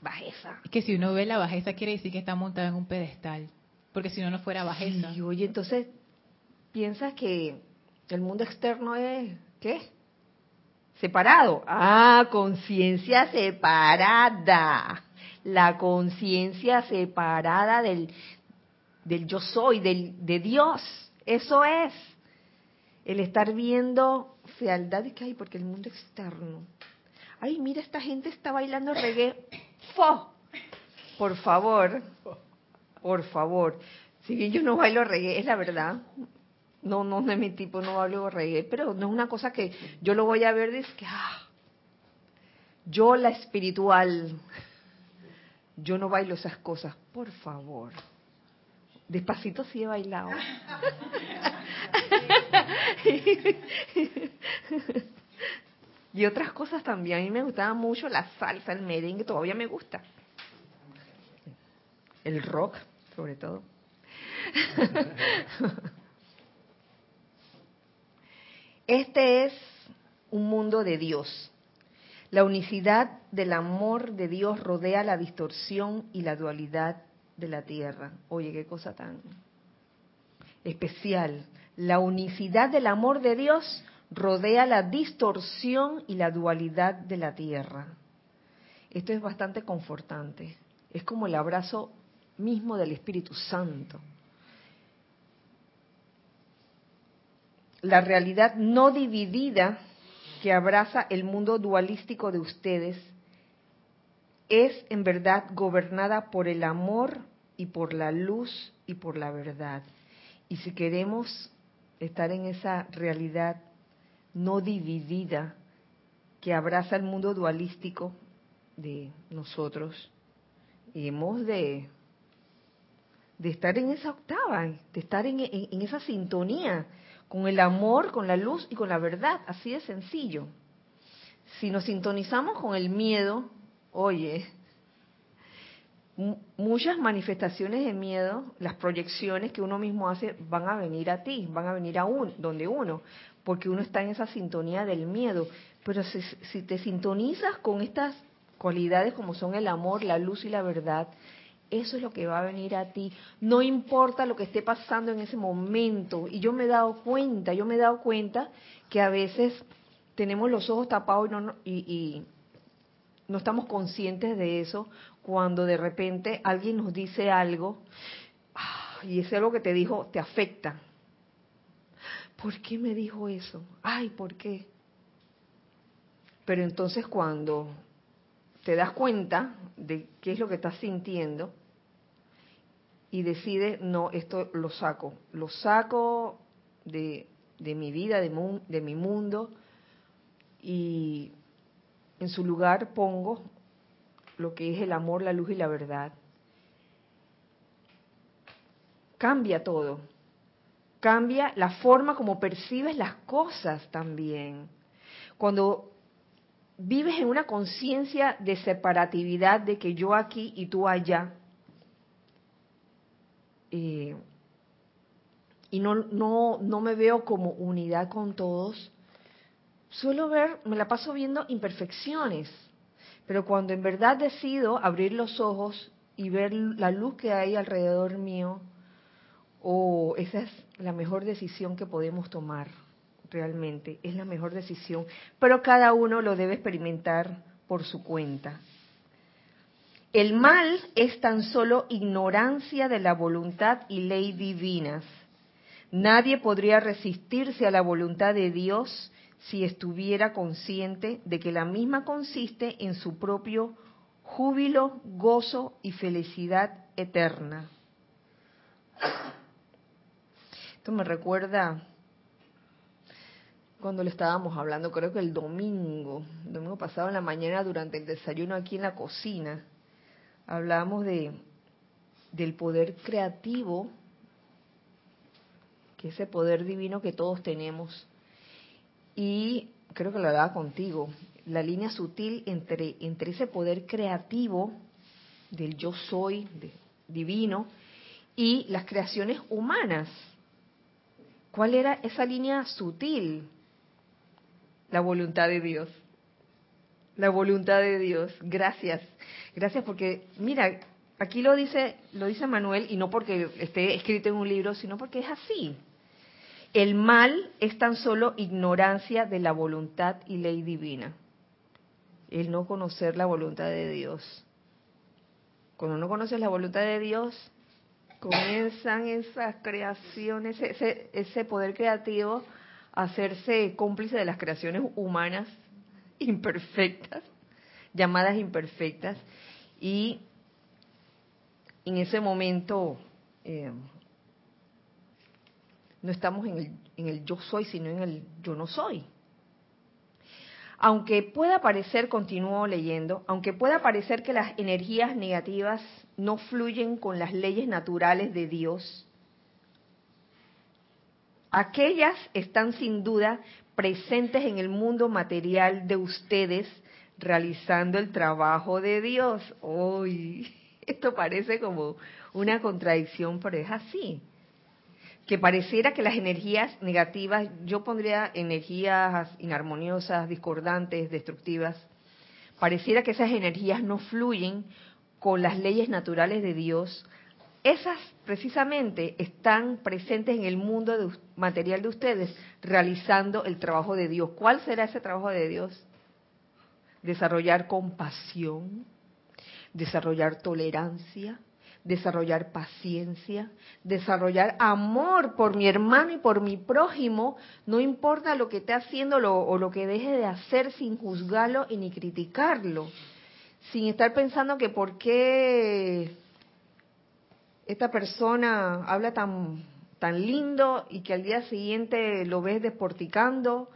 bajeza. Es que si uno ve la bajeza quiere decir que está montado en un pedestal. Porque si no, no fuera bajeza. Y oye, entonces, ¿piensas que el mundo externo es, qué? Separado. Ah, conciencia separada. La conciencia separada del, del yo soy, del, de Dios. Eso es. El estar viendo fealdad y que hay, porque el mundo externo. Ay, mira, esta gente está bailando reggae. ¡Fo! Por favor, por favor. Si bien yo no bailo reggae, es la verdad. No, no, no es mi tipo, no bailo reggae, pero no es una cosa que yo lo voy a ver es que, ah, Yo la espiritual, yo no bailo esas cosas, por favor. Despacito sí he bailado. y otras cosas también. A mí me gustaba mucho la salsa, el merengue, todavía me gusta. El rock, sobre todo. Este es un mundo de Dios. La unicidad del amor de Dios rodea la distorsión y la dualidad de la tierra. Oye, qué cosa tan especial. La unicidad del amor de Dios rodea la distorsión y la dualidad de la tierra. Esto es bastante confortante. Es como el abrazo mismo del Espíritu Santo. La realidad no dividida que abraza el mundo dualístico de ustedes es en verdad gobernada por el amor y por la luz y por la verdad. Y si queremos estar en esa realidad no dividida que abraza el mundo dualístico de nosotros, hemos de, de estar en esa octava, de estar en, en esa sintonía con el amor, con la luz y con la verdad, así de sencillo. Si nos sintonizamos con el miedo, oye, muchas manifestaciones de miedo, las proyecciones que uno mismo hace van a venir a ti, van a venir a uno, donde uno, porque uno está en esa sintonía del miedo. Pero si, si te sintonizas con estas cualidades como son el amor, la luz y la verdad, eso es lo que va a venir a ti. No importa lo que esté pasando en ese momento. Y yo me he dado cuenta, yo me he dado cuenta que a veces tenemos los ojos tapados y no, y, no estamos conscientes de eso cuando de repente alguien nos dice algo ah, y ese algo que te dijo te afecta. ¿Por qué me dijo eso? Ay, ¿por qué? Pero entonces cuando te das cuenta de qué es lo que estás sintiendo y decides, no, esto lo saco, lo saco de, mi vida, de, de mi mundo y en su lugar pongo lo que es el amor, la luz y la verdad. Cambia todo. Cambia la forma como percibes las cosas también. Cuando vives en una conciencia de separatividad, de que yo aquí y tú allá, eh, y no, no, no me veo como unidad con todos, suelo ver, me la paso viendo imperfecciones, pero cuando en verdad decido abrir los ojos y ver la luz que hay alrededor mío, oh, esa es la mejor decisión que podemos tomar realmente, es la mejor decisión, pero cada uno lo debe experimentar por su cuenta. El mal es tan solo ignorancia de la voluntad y ley divinas. Nadie podría resistirse a la voluntad de Dios si estuviera consciente de que la misma consiste en su propio júbilo, gozo y felicidad eterna. Me recuerda cuando le estábamos hablando, creo que el domingo, el domingo pasado en la mañana durante el desayuno aquí en la cocina, hablamos de del poder creativo, que es ese poder divino que todos tenemos. Y creo que lo hablaba contigo, la línea sutil entre, entre ese poder creativo del yo soy divino y las creaciones humanas. ¿Cuál era esa línea sutil? La voluntad de Dios. La voluntad de Dios. Gracias. Gracias porque, mira, aquí lo dice, lo dice Manuel, y no porque esté escrito en un libro, sino porque es así. El mal es tan solo ignorancia de la voluntad y ley divina. El no conocer la voluntad de Dios. Cuando no conoces la voluntad de Dios, comienzan esas creaciones, ese, ese poder creativo hacerse cómplice de las creaciones humanas imperfectas, llamadas imperfectas, y en ese momento eh, no estamos en el, en el yo soy, sino en el yo no soy. aunque pueda parecer, continúo leyendo, aunque pueda parecer que las energías negativas no fluyen con las leyes naturales de Dios, aquellas están sin duda presentes en el mundo material de ustedes realizando el trabajo de Dios. Uy, esto parece como una contradicción, pero es así que pareciera que las energías negativas, yo pondría energías inarmoniosas, discordantes, destructivas, pareciera que esas energías no fluyen con las leyes naturales de Dios, esas precisamente están presentes en el mundo material de ustedes realizando el trabajo de Dios. ¿Cuál será ese trabajo de Dios? Desarrollar compasión, desarrollar tolerancia, desarrollar paciencia, desarrollar amor por mi hermano y por mi prójimo, no importa lo que esté haciendo o lo que deje de hacer sin juzgarlo y ni criticarlo, sin estar pensando que por qué esta persona habla tan, tan lindo y que al día siguiente lo ves desporticando.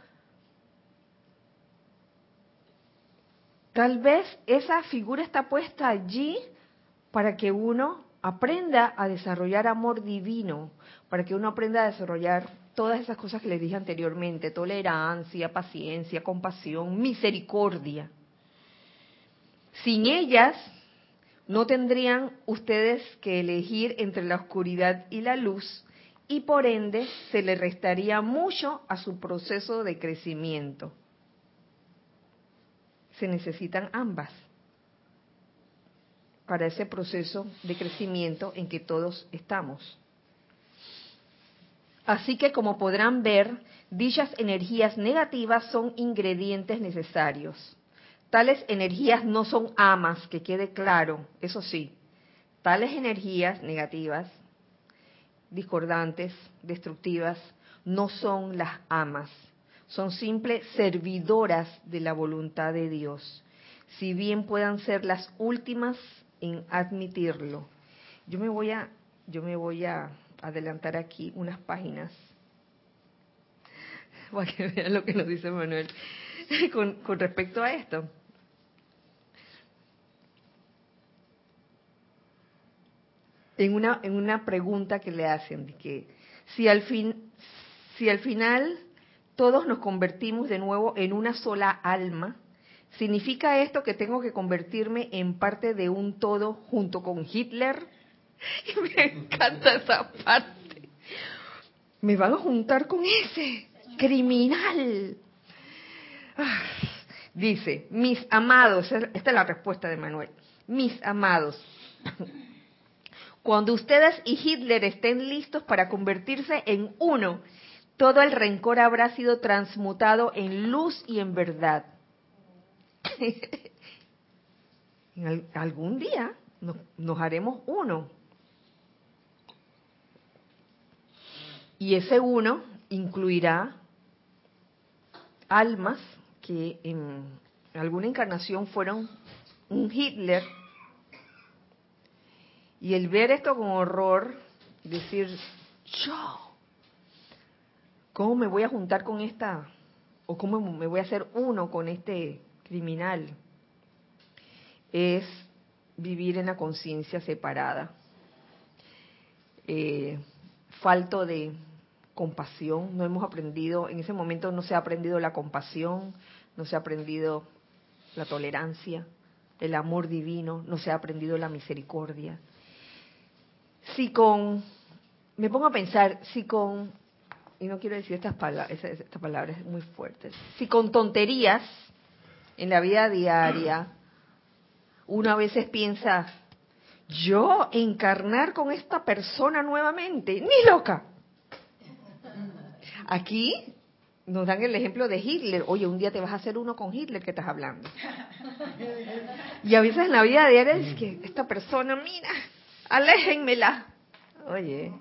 Tal vez esa figura está puesta allí para que uno aprenda a desarrollar amor divino, para que uno aprenda a desarrollar todas esas cosas que les dije anteriormente, tolerancia, paciencia, compasión, misericordia. Sin ellas, no tendrían ustedes que elegir entre la oscuridad y la luz y por ende se le restaría mucho a su proceso de crecimiento. Se necesitan ambas para ese proceso de crecimiento en que todos estamos. Así que como podrán ver, dichas energías negativas son ingredientes necesarios. Tales energías no son amas, que quede claro, eso sí. Tales energías negativas, discordantes, destructivas, no son las amas, son simples servidoras de la voluntad de Dios, si bien puedan ser las últimas en admitirlo. Yo me voy a, yo me voy a adelantar aquí unas páginas para que vean lo que nos dice Manuel con, con respecto a esto. En una, en una pregunta que le hacen, de que si al, fin, si al final todos nos convertimos de nuevo en una sola alma, ¿Significa esto que tengo que convertirme en parte de un todo junto con Hitler? Y me encanta esa parte. Me van a juntar con ese criminal. Ah, dice, mis amados, esta es la respuesta de Manuel, mis amados, cuando ustedes y Hitler estén listos para convertirse en uno, todo el rencor habrá sido transmutado en luz y en verdad. algún día nos, haremos uno. Y ese uno incluirá almas que en alguna encarnación fueron un Hitler. Y el ver esto con horror, decir, yo, ¿cómo me voy a juntar con esta? ¿O cómo me voy a hacer uno con este criminal es vivir en la conciencia separada, eh, falto de compasión, no hemos aprendido, en ese momento no se ha aprendido la compasión, no se ha aprendido la tolerancia, el amor divino, no se ha aprendido la misericordia. Si con, me pongo a pensar, si con, y no quiero decir estas palabras, estas palabras muy fuertes, si con tonterías en la vida diaria, uno a veces piensa, yo encarnar con esta persona nuevamente, ni loca. Aquí nos dan el ejemplo de Hitler. Oye, un día te vas a hacer uno con Hitler que estás hablando. Y a veces en la vida diaria es que esta persona, mira, aléjenmela. Oye,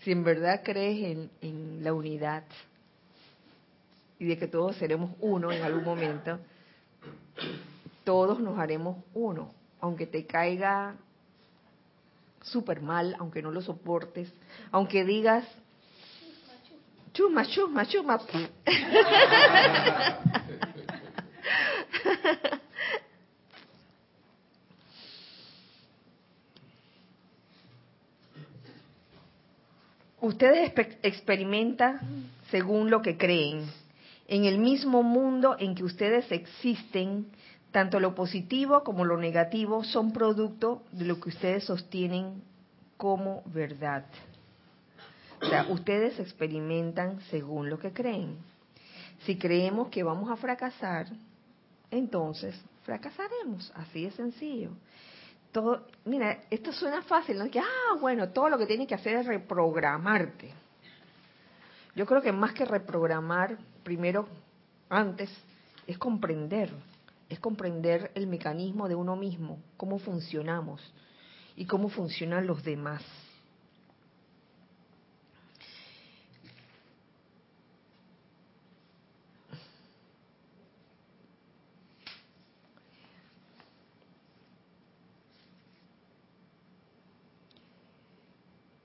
si en verdad crees en, en la unidad y de que todos seremos uno en algún momento, todos nos haremos uno, aunque te caiga súper mal, aunque no lo soportes, aunque digas, chuma, chuma, chuma. Ustedes experimentan según lo que creen. En el mismo mundo en que ustedes existen, tanto lo positivo como lo negativo son producto de lo que ustedes sostienen como verdad. O sea, ustedes experimentan según lo que creen. Si creemos que vamos a fracasar, entonces fracasaremos, así de sencillo. Todo, mira, esto suena fácil, ¿no? Que, ah, bueno, todo lo que tienes que hacer es reprogramarte. Yo creo que más que reprogramar, primero, antes, es comprender, es comprender el mecanismo de uno mismo, cómo funcionamos y cómo funcionan los demás.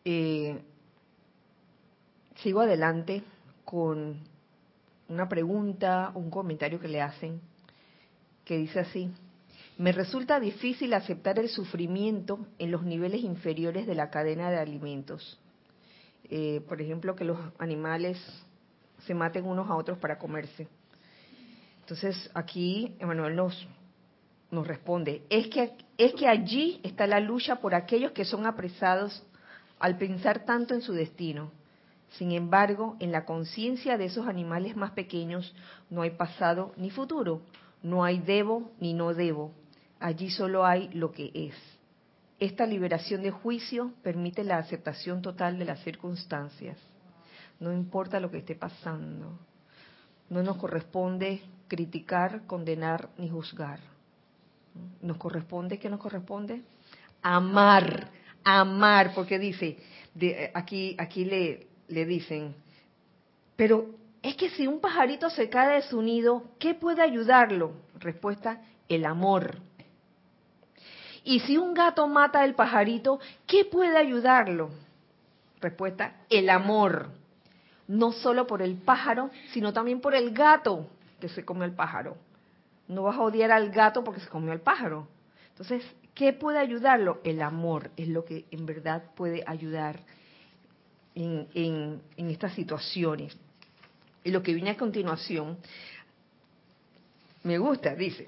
Eh, sigo adelante con una pregunta, un comentario que le hacen, que dice así, me resulta difícil aceptar el sufrimiento en los niveles inferiores de la cadena de alimentos. Eh, por ejemplo, que los animales se maten unos a otros para comerse. Entonces aquí Emanuel nos, nos responde, es que, es que allí está la lucha por aquellos que son apresados al pensar tanto en su destino. Sin embargo, en la conciencia de esos animales más pequeños no hay pasado ni futuro, no hay debo ni no debo. Allí solo hay lo que es. Esta liberación de juicio permite la aceptación total de las circunstancias. No importa lo que esté pasando. No nos corresponde criticar, condenar ni juzgar. Nos corresponde, ¿qué nos corresponde? Amar amar, porque dice, de, aquí, aquí le, le dicen, pero es que si un pajarito se cae de su nido, ¿qué puede ayudarlo? Respuesta, el amor. Y si un gato mata al pajarito, ¿qué puede ayudarlo? Respuesta, el amor. No solo por el pájaro, sino también por el gato que se come el pájaro. No vas a odiar al gato porque se comió el pájaro. Entonces, ¿Qué puede ayudarlo? El amor es lo que en verdad puede ayudar en, estas situaciones. Y lo que viene a continuación, me gusta, dice,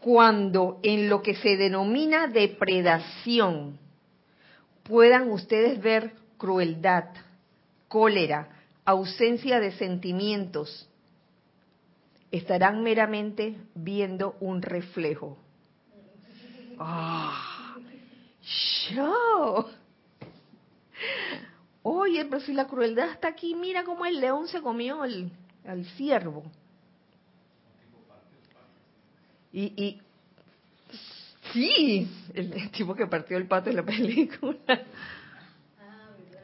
cuando en lo que se denomina depredación puedan ustedes ver crueldad, cólera, ausencia de sentimientos, estarán meramente viendo un reflejo ¡Ah! ¡Show! Oye, pero si la crueldad está aquí, mira cómo el león se comió el, al ciervo. Y, y sí, el, tipo que partió el pato en la película.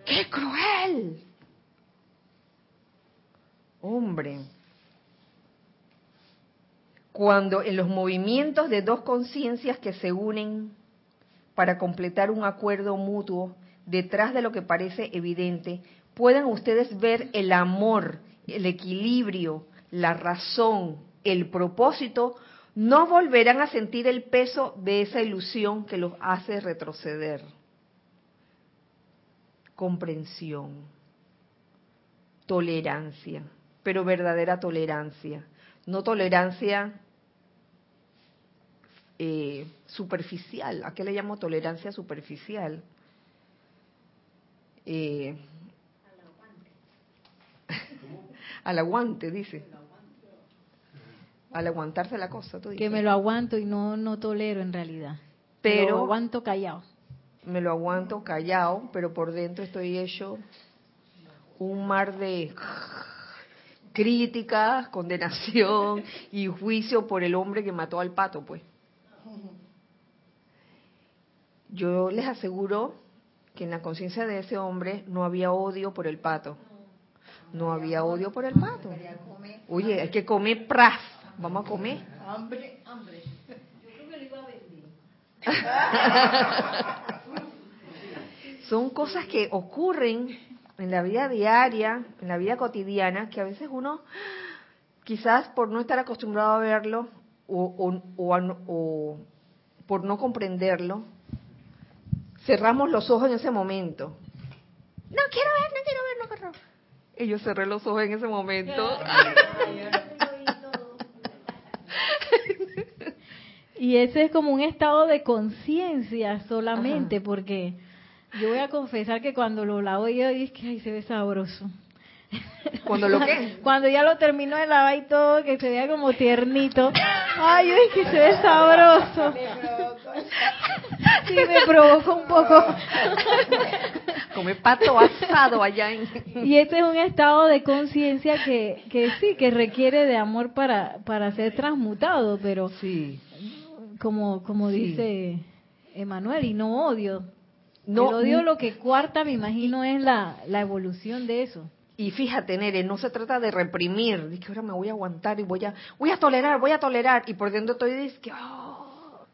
¡Qué cruel! Hombre cuando en los movimientos de dos conciencias que se unen para completar un acuerdo mutuo detrás de lo que parece evidente, puedan ustedes ver el amor, el equilibrio, la razón, el propósito, no volverán a sentir el peso de esa ilusión que los hace retroceder. Comprensión, tolerancia, pero verdadera tolerancia, no tolerancia eh, superficial. ¿A qué le llamo tolerancia superficial? Eh, al aguante, dice. Al aguantarse la cosa, tú Que me lo aguanto y no, no tolero en realidad. Pero me lo aguanto callado. Me lo aguanto callado, pero por dentro estoy hecho un mar de críticas, condenación y juicio por el hombre que mató al pato, pues. Yo les aseguro que en la conciencia de ese hombre no había odio por el pato. No había odio por el pato. Oye, hay que comer pras. Vamos a comer. Hambre, hambre. Yo creo que lo iba a vender. Son cosas que ocurren en la vida diaria, en la vida cotidiana, que a veces uno, quizás por no estar acostumbrado a verlo, o, o- o por no comprenderlo, cerramos los ojos en ese momento. No quiero ver, no quiero ver, no quiero ver. Y yo cerré los ojos en ese momento. Y ese es como un estado de conciencia solamente, porque yo voy a confesar que cuando lo lavo yo dije que ay, se ve sabroso. Cuando lo que. Cuando ya lo terminó de lavar y todo, que se vea como tiernito. Ay, yo dije que se ve sabroso. Sí, me provocó un poco. Come pato asado allá en. Y este es un estado de conciencia que, que sí, que requiere de amor para, para ser transmutado, pero Sí. como, como Sí. dice Emanuel, y no odio. No, el odio lo que cuarta, me imagino, es la, la evolución de eso. Y fíjate, Nere, no se trata de reprimir, de que ahora me voy a aguantar y voy a, voy a tolerar, voy a tolerar, y por dentro estoy dice que, oh,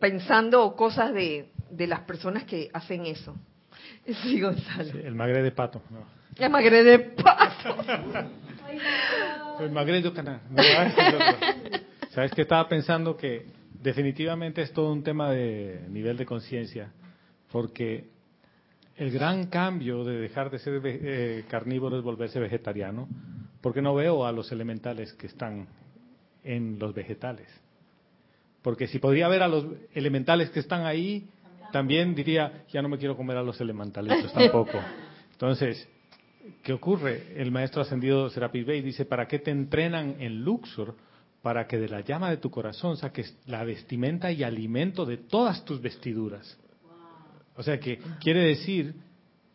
pensando cosas de, de las personas que hacen eso. Sí, Gonzalo. Sí, el magre de pato. No. Me agregué de paso. El magre de canal. Sabes que estaba pensando que definitivamente es todo un tema de nivel de conciencia, porque el gran cambio de dejar de ser eh, carnívoro es volverse vegetariano, porque no veo a los elementales que están en los vegetales. Porque si podría ver a los elementales que están ahí, también diría, ya no me quiero comer a los elementalitos tampoco. Entonces, ¿qué ocurre? El maestro ascendido Serapis Bey dice, ¿para qué te entrenan en Luxor? Para que de la llama de tu corazón saques la vestimenta y alimento de todas tus vestiduras. O sea que quiere decir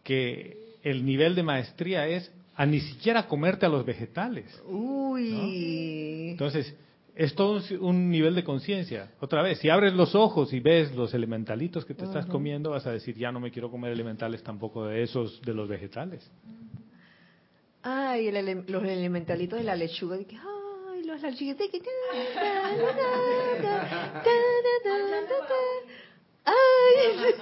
que el nivel de maestría es a ni siquiera comerte a los vegetales. Uy. Entonces, es todo un, un nivel de conciencia. Otra vez, si abres los ojos y ves los elementalitos que te estás comiendo, vas a decir, ya no me quiero comer elementales tampoco de esos, de los vegetales. Ay, el ele- los elementalitos de la lechuga. de que, ay, los lechuguitos. Ay.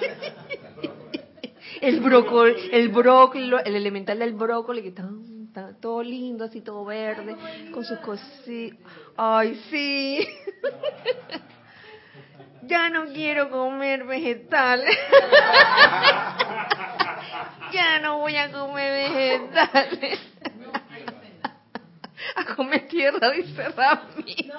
El brócoli, el brócoli, el elemental del brócoli que está, está todo lindo, así todo verde, con sus cositas. Ay, sí. Ya no quiero comer vegetales. Ya no voy a comer vegetales. A comer tierra, dice Rami.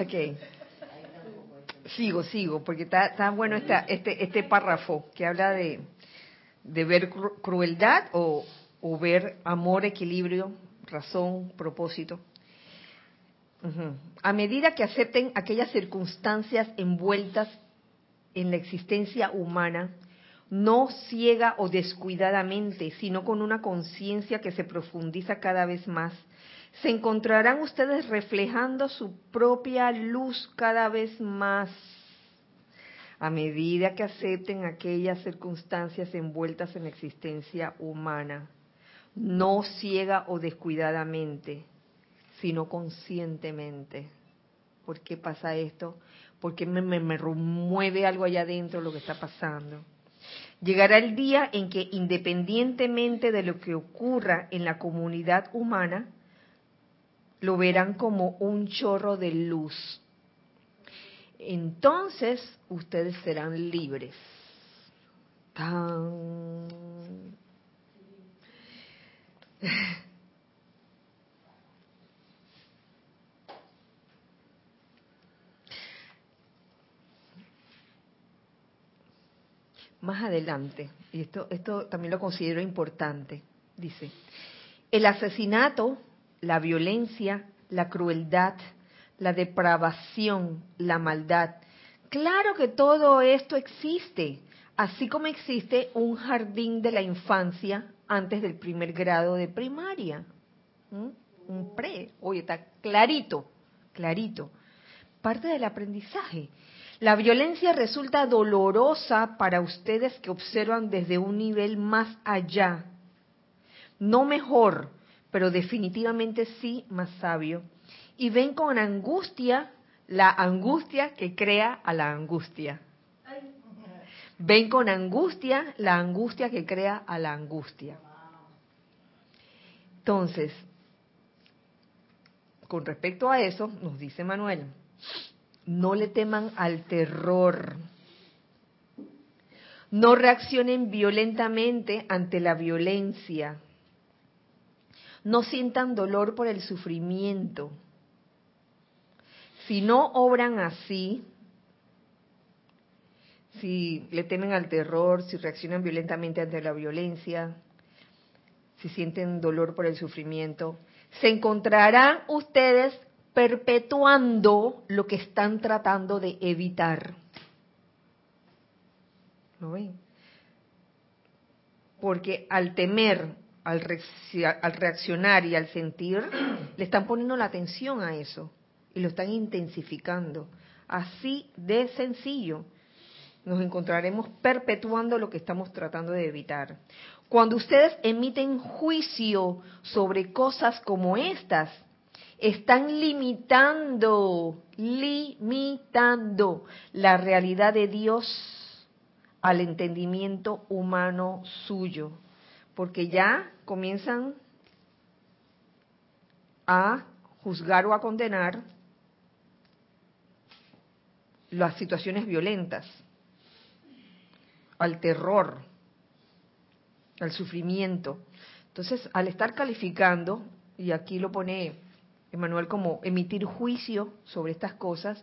Ok. Sigo, sigo, porque está, bueno esta, este, este párrafo que habla de, ver cru- crueldad o, ver amor, equilibrio, razón, propósito. A medida que acepten aquellas circunstancias envueltas en la existencia humana, no ciega o descuidadamente, sino con una conciencia que se profundiza cada vez más, se encontrarán ustedes reflejando su propia luz cada vez más. A medida que acepten aquellas circunstancias envueltas en la existencia humana, no ciega o descuidadamente, sino conscientemente. ¿Por qué pasa esto? Porque me, me, me remueve algo allá adentro lo que está pasando. Llegará el día en que independientemente de lo que ocurra en la comunidad humana, lo verán como un chorro de luz. Entonces ustedes serán libres. Tan. Más adelante, y esto, esto también lo considero importante, dice, el asesinato, la violencia, la crueldad, la depravación, la maldad. Claro que todo esto existe, así como existe un jardín de la infancia antes del primer grado de primaria. ¿Mm? Un pre, oye, está clarito, clarito. Parte del aprendizaje. La violencia resulta dolorosa para ustedes que observan desde un nivel más allá. No mejor, pero definitivamente sí más sabio. Y ven con angustia la angustia que crea a la angustia. Ven con angustia la angustia que crea a la angustia. Entonces, con respecto a eso, nos dice Manuel, no le teman al terror. No reaccionen violentamente ante la violencia. No sientan dolor por el sufrimiento. Si no obran así, si le temen al terror, si reaccionan violentamente ante la violencia, si sienten dolor por el sufrimiento, se encontrarán ustedes perpetuando lo que están tratando de evitar. ¿Lo ven? Porque al temer, al, reaccionar y al sentir, le están poniendo la atención a eso y lo están intensificando. Así de sencillo nos encontraremos perpetuando lo que estamos tratando de evitar. Cuando ustedes emiten juicio sobre cosas como estas, están limitando, limitando la realidad de Dios al entendimiento humano suyo, porque ya comienzan a juzgar o a condenar las situaciones violentas al terror, al sufrimiento. Entonces, al estar calificando, y aquí lo pone Emanuel como emitir juicio sobre estas cosas,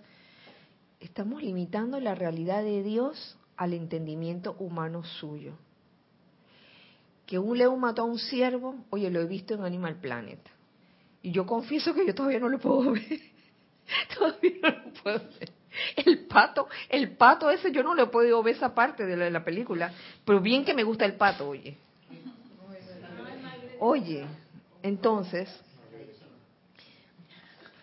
estamos limitando la realidad de Dios al entendimiento humano suyo. Que un león mató a un ciervo, oye, lo he visto en Animal Planet. Y yo confieso que yo todavía no lo puedo ver. todavía no lo puedo ver. El pato, el pato ese yo no le he podido ver esa parte de la, película, pero bien que me gusta el pato, oye. Oye, entonces,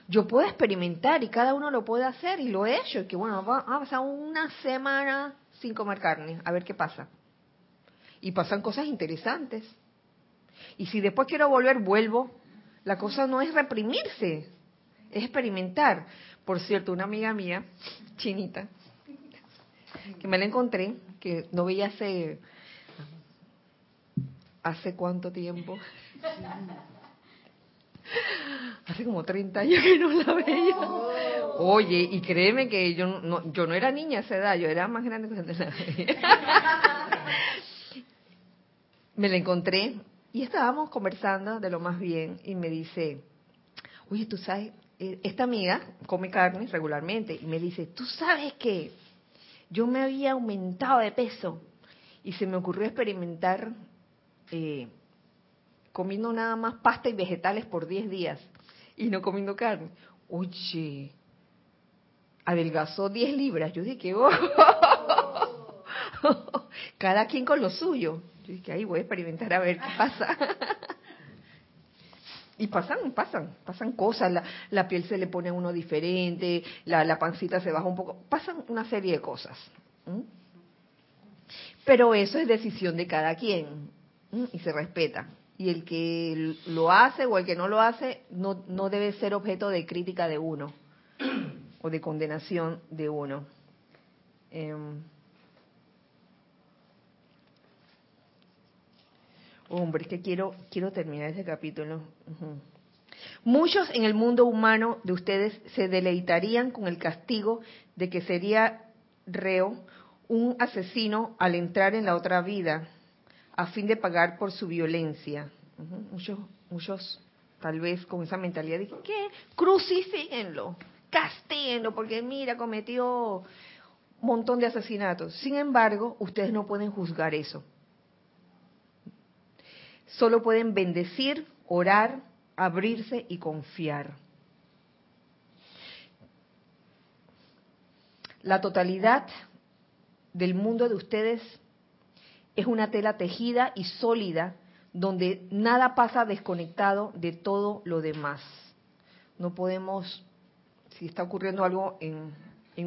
yo puedo experimentar y cada uno lo puede hacer y lo he hecho. Que bueno, vamos a pasar una semana sin comer carne, a ver qué pasa. Y pasan cosas interesantes. Y si después quiero volver, vuelvo. La cosa no es reprimirse, es experimentar. Por cierto, una amiga mía, chinita, que me la encontré, que no veía hace, ¿hace cuánto tiempo? Hace como 30 años que no la veía. Oye, y créeme que yo no, yo no era niña a esa edad, yo era más grande cuando la veía. Me la encontré y estábamos conversando de lo más bien y me dice, oye, tú sabes, eh, esta amiga come carne regularmente y me dice, tú sabes que yo me había aumentado de peso y se me ocurrió experimentar eh, comiendo nada más pasta y vegetales por 10 días y no comiendo carne. Oye, adelgazó 10 libras. Yo dije, oh, cada quien con lo suyo. Yo dije, ahí voy a experimentar a ver qué pasa. Y pasan, pasan, pasan cosas, la, la, piel se le pone a uno diferente, la, la pancita se baja un poco, pasan una serie de cosas. Pero eso es decisión de cada quien y se respeta. Y el que lo hace o el que no lo hace no, no debe ser objeto de crítica de uno o de condenación de uno. Em, Hombre, es que quiero, quiero terminar ese capítulo. Muchos en el mundo humano de ustedes se deleitarían con el castigo de que sería reo un asesino al entrar en la otra vida a fin de pagar por su violencia. Muchos, muchos tal vez con esa mentalidad de que crucifíquenlo, castíguenlo, porque mira, cometió un montón de asesinatos. Sin embargo, ustedes no pueden juzgar eso Solo pueden bendecir, orar, abrirse y confiar. La totalidad del mundo de ustedes es una tela tejida y sólida donde nada pasa desconectado de todo lo demás. No podemos, si está ocurriendo algo en,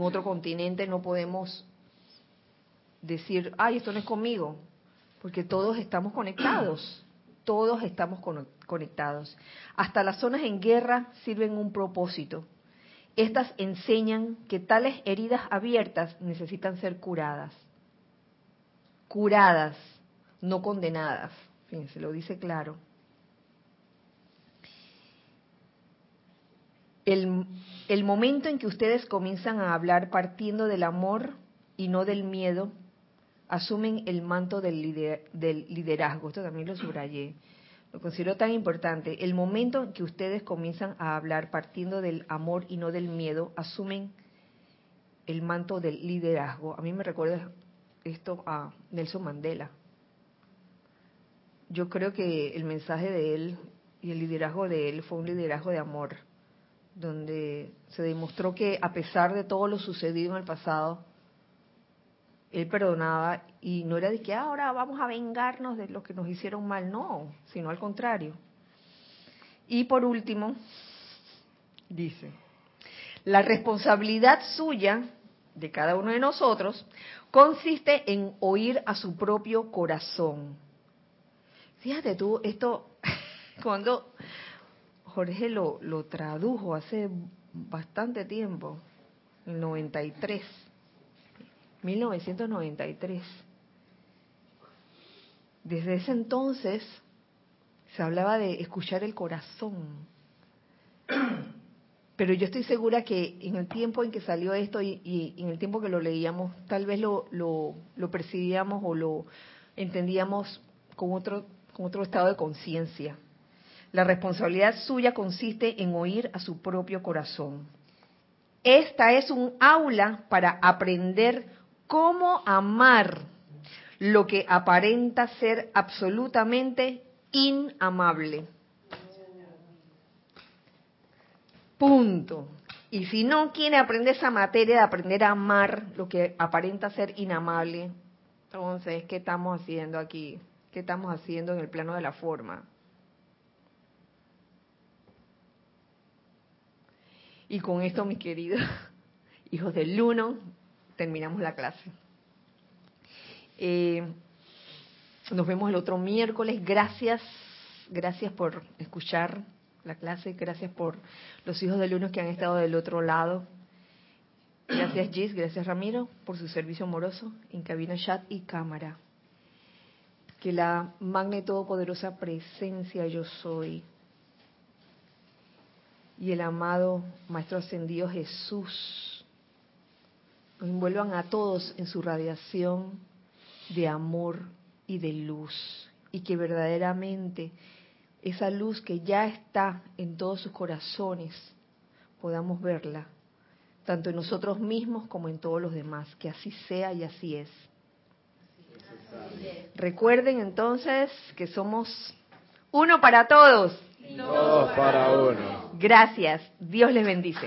otro continente, no podemos decir, ay, esto no es conmigo, porque todos estamos conectados todos estamos conectados. Hasta las zonas en guerra sirven un propósito. Estas enseñan que tales heridas abiertas necesitan ser curadas. Curadas, no condenadas. Fíjense, lo dice claro. El, momento en que ustedes comienzan a hablar partiendo del amor y no del miedo, asumen el manto del, liderazgo. Esto también lo subrayé. Lo considero tan importante. El momento en que ustedes comienzan a hablar partiendo del amor y no del miedo, asumen el manto del liderazgo. A mí me recuerda esto a Nelson Mandela. Yo creo que el mensaje de él y el liderazgo de él fue un liderazgo de amor, donde se demostró que a pesar de todo lo sucedido en el pasado, él perdonaba y no era de que ahora vamos a vengarnos de lo que nos hicieron mal, no, sino al contrario. Y por último, dice, la responsabilidad suya, de cada uno de nosotros, consiste en oír a su propio corazón. Fíjate tú, esto, cuando Jorge lo, lo tradujo hace bastante tiempo, en 93, 1993. Desde ese entonces se hablaba de escuchar el corazón. Pero yo estoy segura que en el tiempo en que salió esto y, en el tiempo que lo leíamos, tal vez lo, lo, lo percibíamos o lo entendíamos con otro, con otro estado de conciencia. La responsabilidad suya consiste en oír a su propio corazón. Esta es un aula para aprender cómo amar lo que aparenta ser absolutamente inamable. Punto. Y si no quiere aprender esa materia de aprender a amar lo que aparenta ser inamable, entonces, ¿qué estamos haciendo aquí? ¿Qué estamos haciendo en el plano de la forma? Y con esto, mis queridos hijos del uno, terminamos la clase. Eh, nos vemos el otro miércoles. Gracias, gracias por escuchar la clase, gracias por los hijos del uno que han estado del otro lado. Gracias Gis, gracias Ramiro por su servicio amoroso en cabina chat y cámara. Que la magna y todopoderosa presencia yo soy y el amado Maestro Ascendido Jesús nos envuelvan a todos en su radiación de amor y de luz y que verdaderamente esa luz que ya está en todos sus corazones podamos verla, tanto en nosotros mismos como en todos los demás, que así sea y así es. Recuerden entonces que somos uno para todos. Todos para uno. Gracias. Dios les bendice.